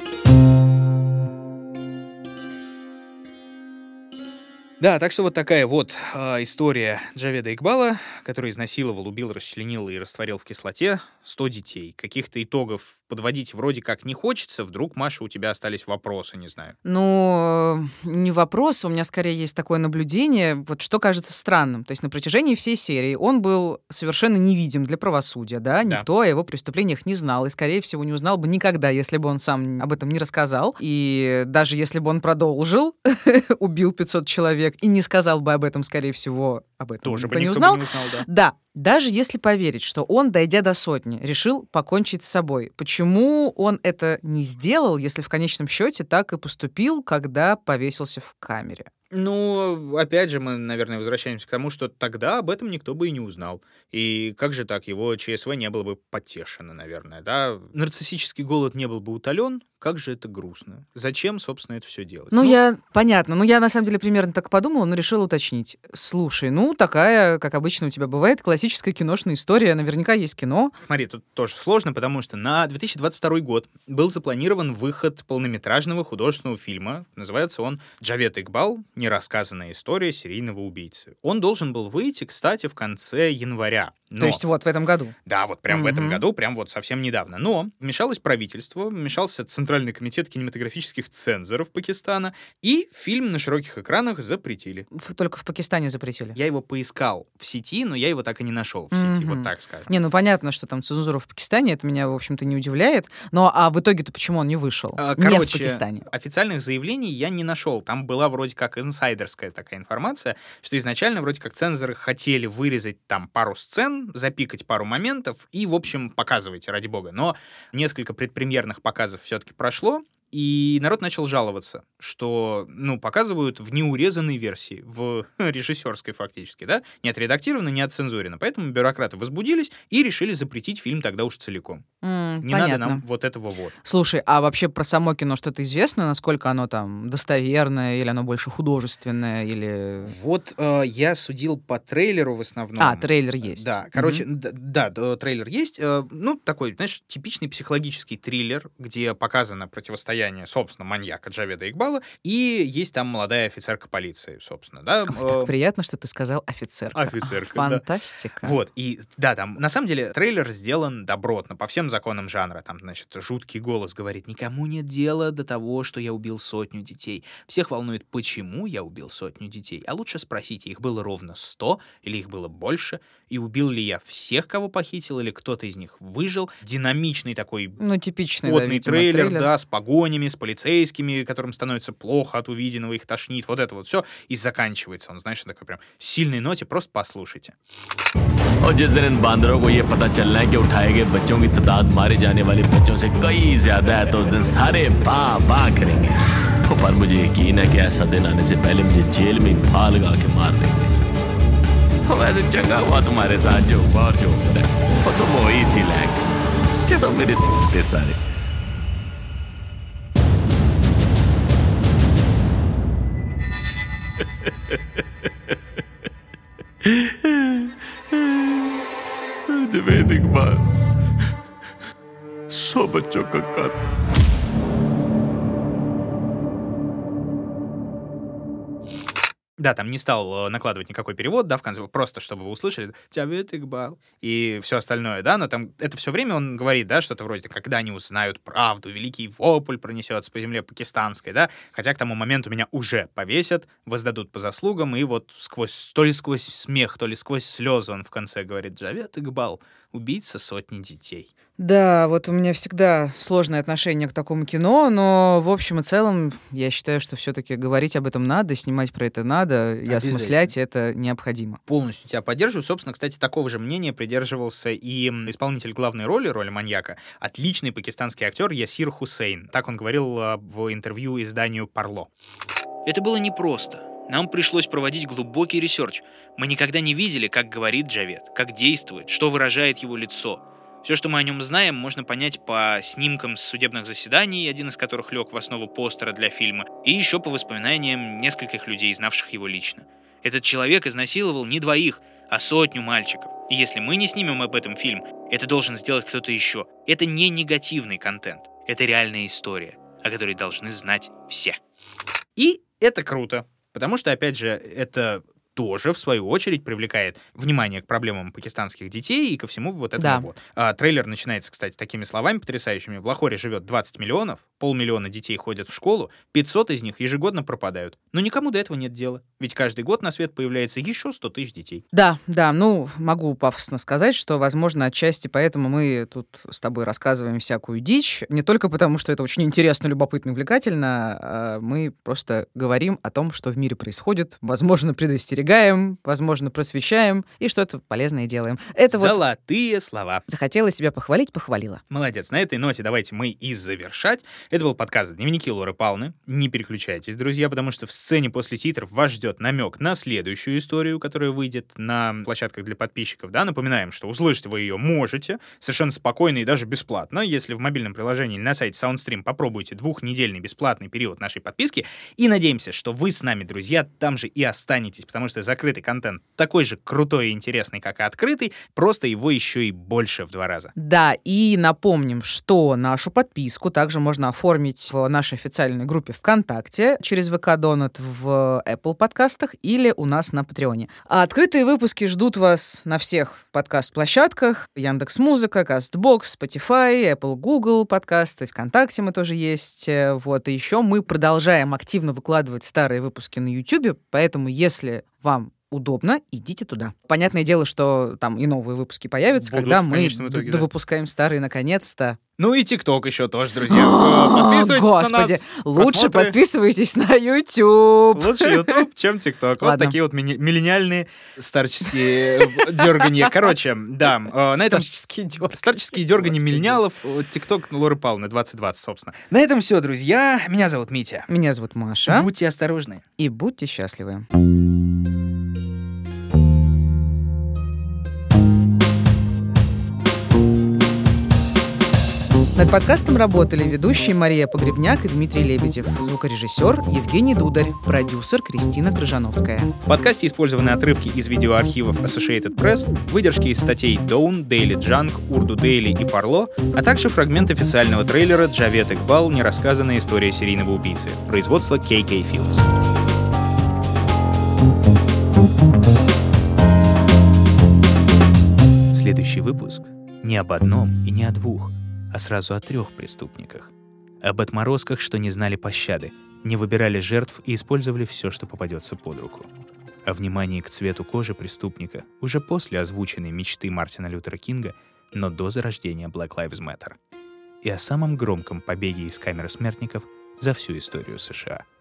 Да, так что вот такая вот э, история Джаведа Игбала, который изнасиловал, убил, расчленил и растворил в кислоте 100 детей. Каких-то итогов подводить вроде как не хочется. Вдруг, Маша, у тебя остались вопросы, не знаю. Ну, э, не вопрос, у меня скорее есть такое наблюдение, вот что кажется странным. То есть на протяжении всей серии он был совершенно невидим для правосудия, да, Да. никто о его преступлениях не знал, и, скорее всего, не узнал бы никогда, если бы он сам об этом не рассказал. И даже если бы он продолжил, убил 500 человек и не сказал бы об этом, скорее всего, об этом Тоже никто бы не никто узнал, бы не узнал, да. да, даже если поверить, что он, дойдя до сотни, решил покончить с собой, почему он это не сделал, если в конечном счете так и поступил, когда повесился в камере? Ну, опять же, мы, наверное, возвращаемся к тому, что тогда об этом никто бы и не узнал. И как же так, его ЧСВ не было бы потешено, наверное, да? Нарциссический голод не был бы утолен, как же это грустно. Зачем, собственно, это все делать? Ну, я, понятно, ну, я на самом деле примерно так подумала, но решила уточнить. Слушай, ну, такая, как обычно у тебя бывает, классическая киношная история, наверняка есть кино. Смотри, тут тоже сложно, потому что на 2022 год был запланирован выход полнометражного художественного фильма. Называется он «Джавет Игбал. Нерассказанная история серийного убийцы». Он должен был выйти, кстати, в конце января. Но... То есть вот в этом году. Да, вот прям в этом году, прям вот совсем недавно. Но вмешалось правительство, вмешался Центральный комитет кинематографических цензоров Пакистана, и фильм на широких экранах запретили. Только в Пакистане запретили. Я его поискал в сети, но я его так и не нашел в сети, Мгм. вот так скажем. Не, ну понятно, что там цензура в Пакистане, это меня, в общем-то, не удивляет. Но а в итоге-то почему он не вышел? А, не в Короче, Пакистане. официальных заявлений я не нашел. Там была вроде как инсайдерская такая информация, что изначально вроде как цензоры хотели вырезать там пару сцен, запикать пару моментов и, в общем, показывайте, ради бога. Но несколько предпремьерных показов все-таки прошло, и народ начал жаловаться, что, ну, показывают в неурезанной версии, в режиссерской фактически, да, не отредактировано, не отцензурено. Поэтому бюрократы возбудились и решили запретить фильм тогда уж целиком. М, Не надо понятно. нам вот этого вот. Слушай, а вообще про само кино что-то известно? Насколько оно там достоверное, или оно больше художественное, или... Вот э, я судил по трейлеру в основном. А, трейлер есть. Да, короче, д- да, д- трейлер есть. Э, ну, такой, знаешь, типичный психологический триллер, где показано противостояние влияния, собственно, маньяка Джаведа Игбала, и есть там молодая офицерка полиции, собственно, да. Ой, так приятно, что ты сказал офицер. Офицерка, Фантастика. да. Вот, и да, там, на самом деле, трейлер сделан добротно, по всем законам жанра. Там, значит, жуткий голос говорит, никому нет дела до того, что я убил сотню детей. Всех волнует, почему я убил сотню детей. А лучше спросите, их было ровно сто или их было больше, и убил ли я всех, кого похитил, или кто-то из них выжил. Динамичный такой Ну, типичный, да, потный видимо, трейлер, да, с погонями, с полицейскими, которым становится плохо от увиденного, их тошнит, вот это вот все, и заканчивается он, знаешь, на такой прям сильной ноте, просто послушайте. और जिस दिन इन बांदरों को ये पता चलना है कि उठाए गए बच्चों की तादाद मारे जाने वाले बच्चों से कई ज्यादा है तो उस दिन सारे बा बा करेंगे पर मुझे यकीन है कि ऐसा दिन आने से पहले मुझे जेल में फाल लगा के मार देंगे वैसे चंगा हुआ तुम्हारे साथ जो हुआ जो हो रहा है तुम हो ही सी लैंग चलो मेरे सारे। जवेद इकबाल सौ बच्चों का कत्ल। Да, там не стал э, накладывать никакой перевод, да, в конце, просто чтобы вы услышали «Джавед Игбал» и все остальное, да, но там это все время он говорит, да, что-то вроде «Когда они узнают правду, великий вопль пронесется по земле пакистанской», да, хотя к тому моменту меня уже повесят, воздадут по заслугам, и вот сквозь, то ли сквозь смех, то ли сквозь слезы он в конце говорит «Джавед Игбал, убийца сотни детей». Да, вот у меня всегда сложное отношение к такому кино, но в общем и целом я считаю, что все-таки говорить об этом надо, снимать про это надо, и осмыслять это необходимо. полностью тебя поддерживаю. Собственно, кстати, такого же мнения придерживался и исполнитель главной роли, роли маньяка, отличный пакистанский актер Ясир Хусейн. Так он говорил а, в интервью изданию «Парло». Это было непросто. Нам пришлось проводить глубокий research. Мы никогда не видели, как говорит Джавед, как действует, что выражает его лицо. Все, что мы о нем знаем, можно понять по снимкам с судебных заседаний, один из которых лег в основу постера для фильма, и еще по воспоминаниям нескольких людей, знавших его лично. Этот человек изнасиловал не двоих, а сотню мальчиков. И если мы не снимем об этом фильм, это должен сделать кто-то еще. Это не негативный контент, это реальная история, о которой должны знать все. И это круто, потому что, опять же, это тоже, в свою очередь, привлекает внимание к проблемам пакистанских детей и ко всему вот этому Да. вот. А, трейлер начинается, кстати, такими словами потрясающими. В Лахоре живет 20 миллионов, полмиллиона детей ходят в школу, 500 из них ежегодно пропадают. Но никому до этого нет дела. Ведь каждый год на свет появляется еще 100 тысяч детей. Да, да, ну, могу пафосно сказать, что, возможно, отчасти поэтому мы тут с тобой рассказываем всякую дичь, не только потому, что это очень интересно, любопытно увлекательно, а мы просто говорим о том, что в мире происходит, возможно, предостерегаем, возможно, просвещаем, и что-то полезное делаем. Это вот Золотые слова. захотела себя похвалить, похвалила. Молодец. На этой ноте давайте мы и завершать. Это был подкаст «Дневники Лоры Палны». Не переключайтесь, друзья, потому что в сцене после титров вас ждет намек на следующую историю, которая выйдет на площадках для подписчиков. Да, напоминаем, что услышать вы ее можете совершенно спокойно и даже бесплатно, если в мобильном приложении или на сайте SoundStream попробуйте двухнедельный бесплатный период нашей подписки. И надеемся, что вы с нами, друзья, там же и останетесь, потому что закрытый контент такой же крутой и интересный, как и открытый, просто его еще и больше в два раза. Да, и напомним, что нашу подписку также можно оформить в нашей официальной группе ВКонтакте через ВК Донат в Apple подкастах или у нас на Патреоне. А открытые выпуски ждут вас на всех подкаст-площадках. Яндекс Музыка, Castbox, Spotify, Apple, Google подкасты, ВКонтакте мы тоже есть. Вот, и еще мы продолжаем активно выкладывать старые выпуски на YouTube, поэтому если вам удобно, идите туда. Понятное дело, что там и новые выпуски появятся, Будут когда мы итоге, да. выпускаем старые наконец-то. Ну и ТикТок еще тоже, друзья. Э, Подписывайтесь Господи, на нас. лучше просмотры. подписывайтесь на YouTube. Лучше YouTube, чем ТикТок. Вот такие вот миллениальные старческие э, дерганья. Короче, да, э, на этом... Старческие дёрганья. Старческие Господи. миллениалов. ТикТок Лоры Павловны 2020, собственно. На этом все, друзья. Меня зовут Митя. Меня зовут Маша. Будьте осторожны. И будьте счастливы. Над подкастом работали ведущие Мария Погребняк и Дмитрий Лебедев, звукорежиссер Евгений Дударь, продюсер Кристина Крыжановская. В подкасте использованы отрывки из видеоархивов Associated Press, выдержки из статей Dawn, Daily Junk, Urdu Daily и Parlo, а также фрагмент официального трейлера Джавет Экбал «Нерассказанная история серийного убийцы», производство KK Films. Следующий выпуск не об одном и не о двух, а сразу о трех преступниках. Об отморозках, что не знали пощады, не выбирали жертв и использовали все, что попадется под руку. О внимании к цвету кожи преступника уже после озвученной мечты Мартина Лютера Кинга, но до зарождения Black Lives Matter. И о самом громком побеге из камеры смертников за всю историю США —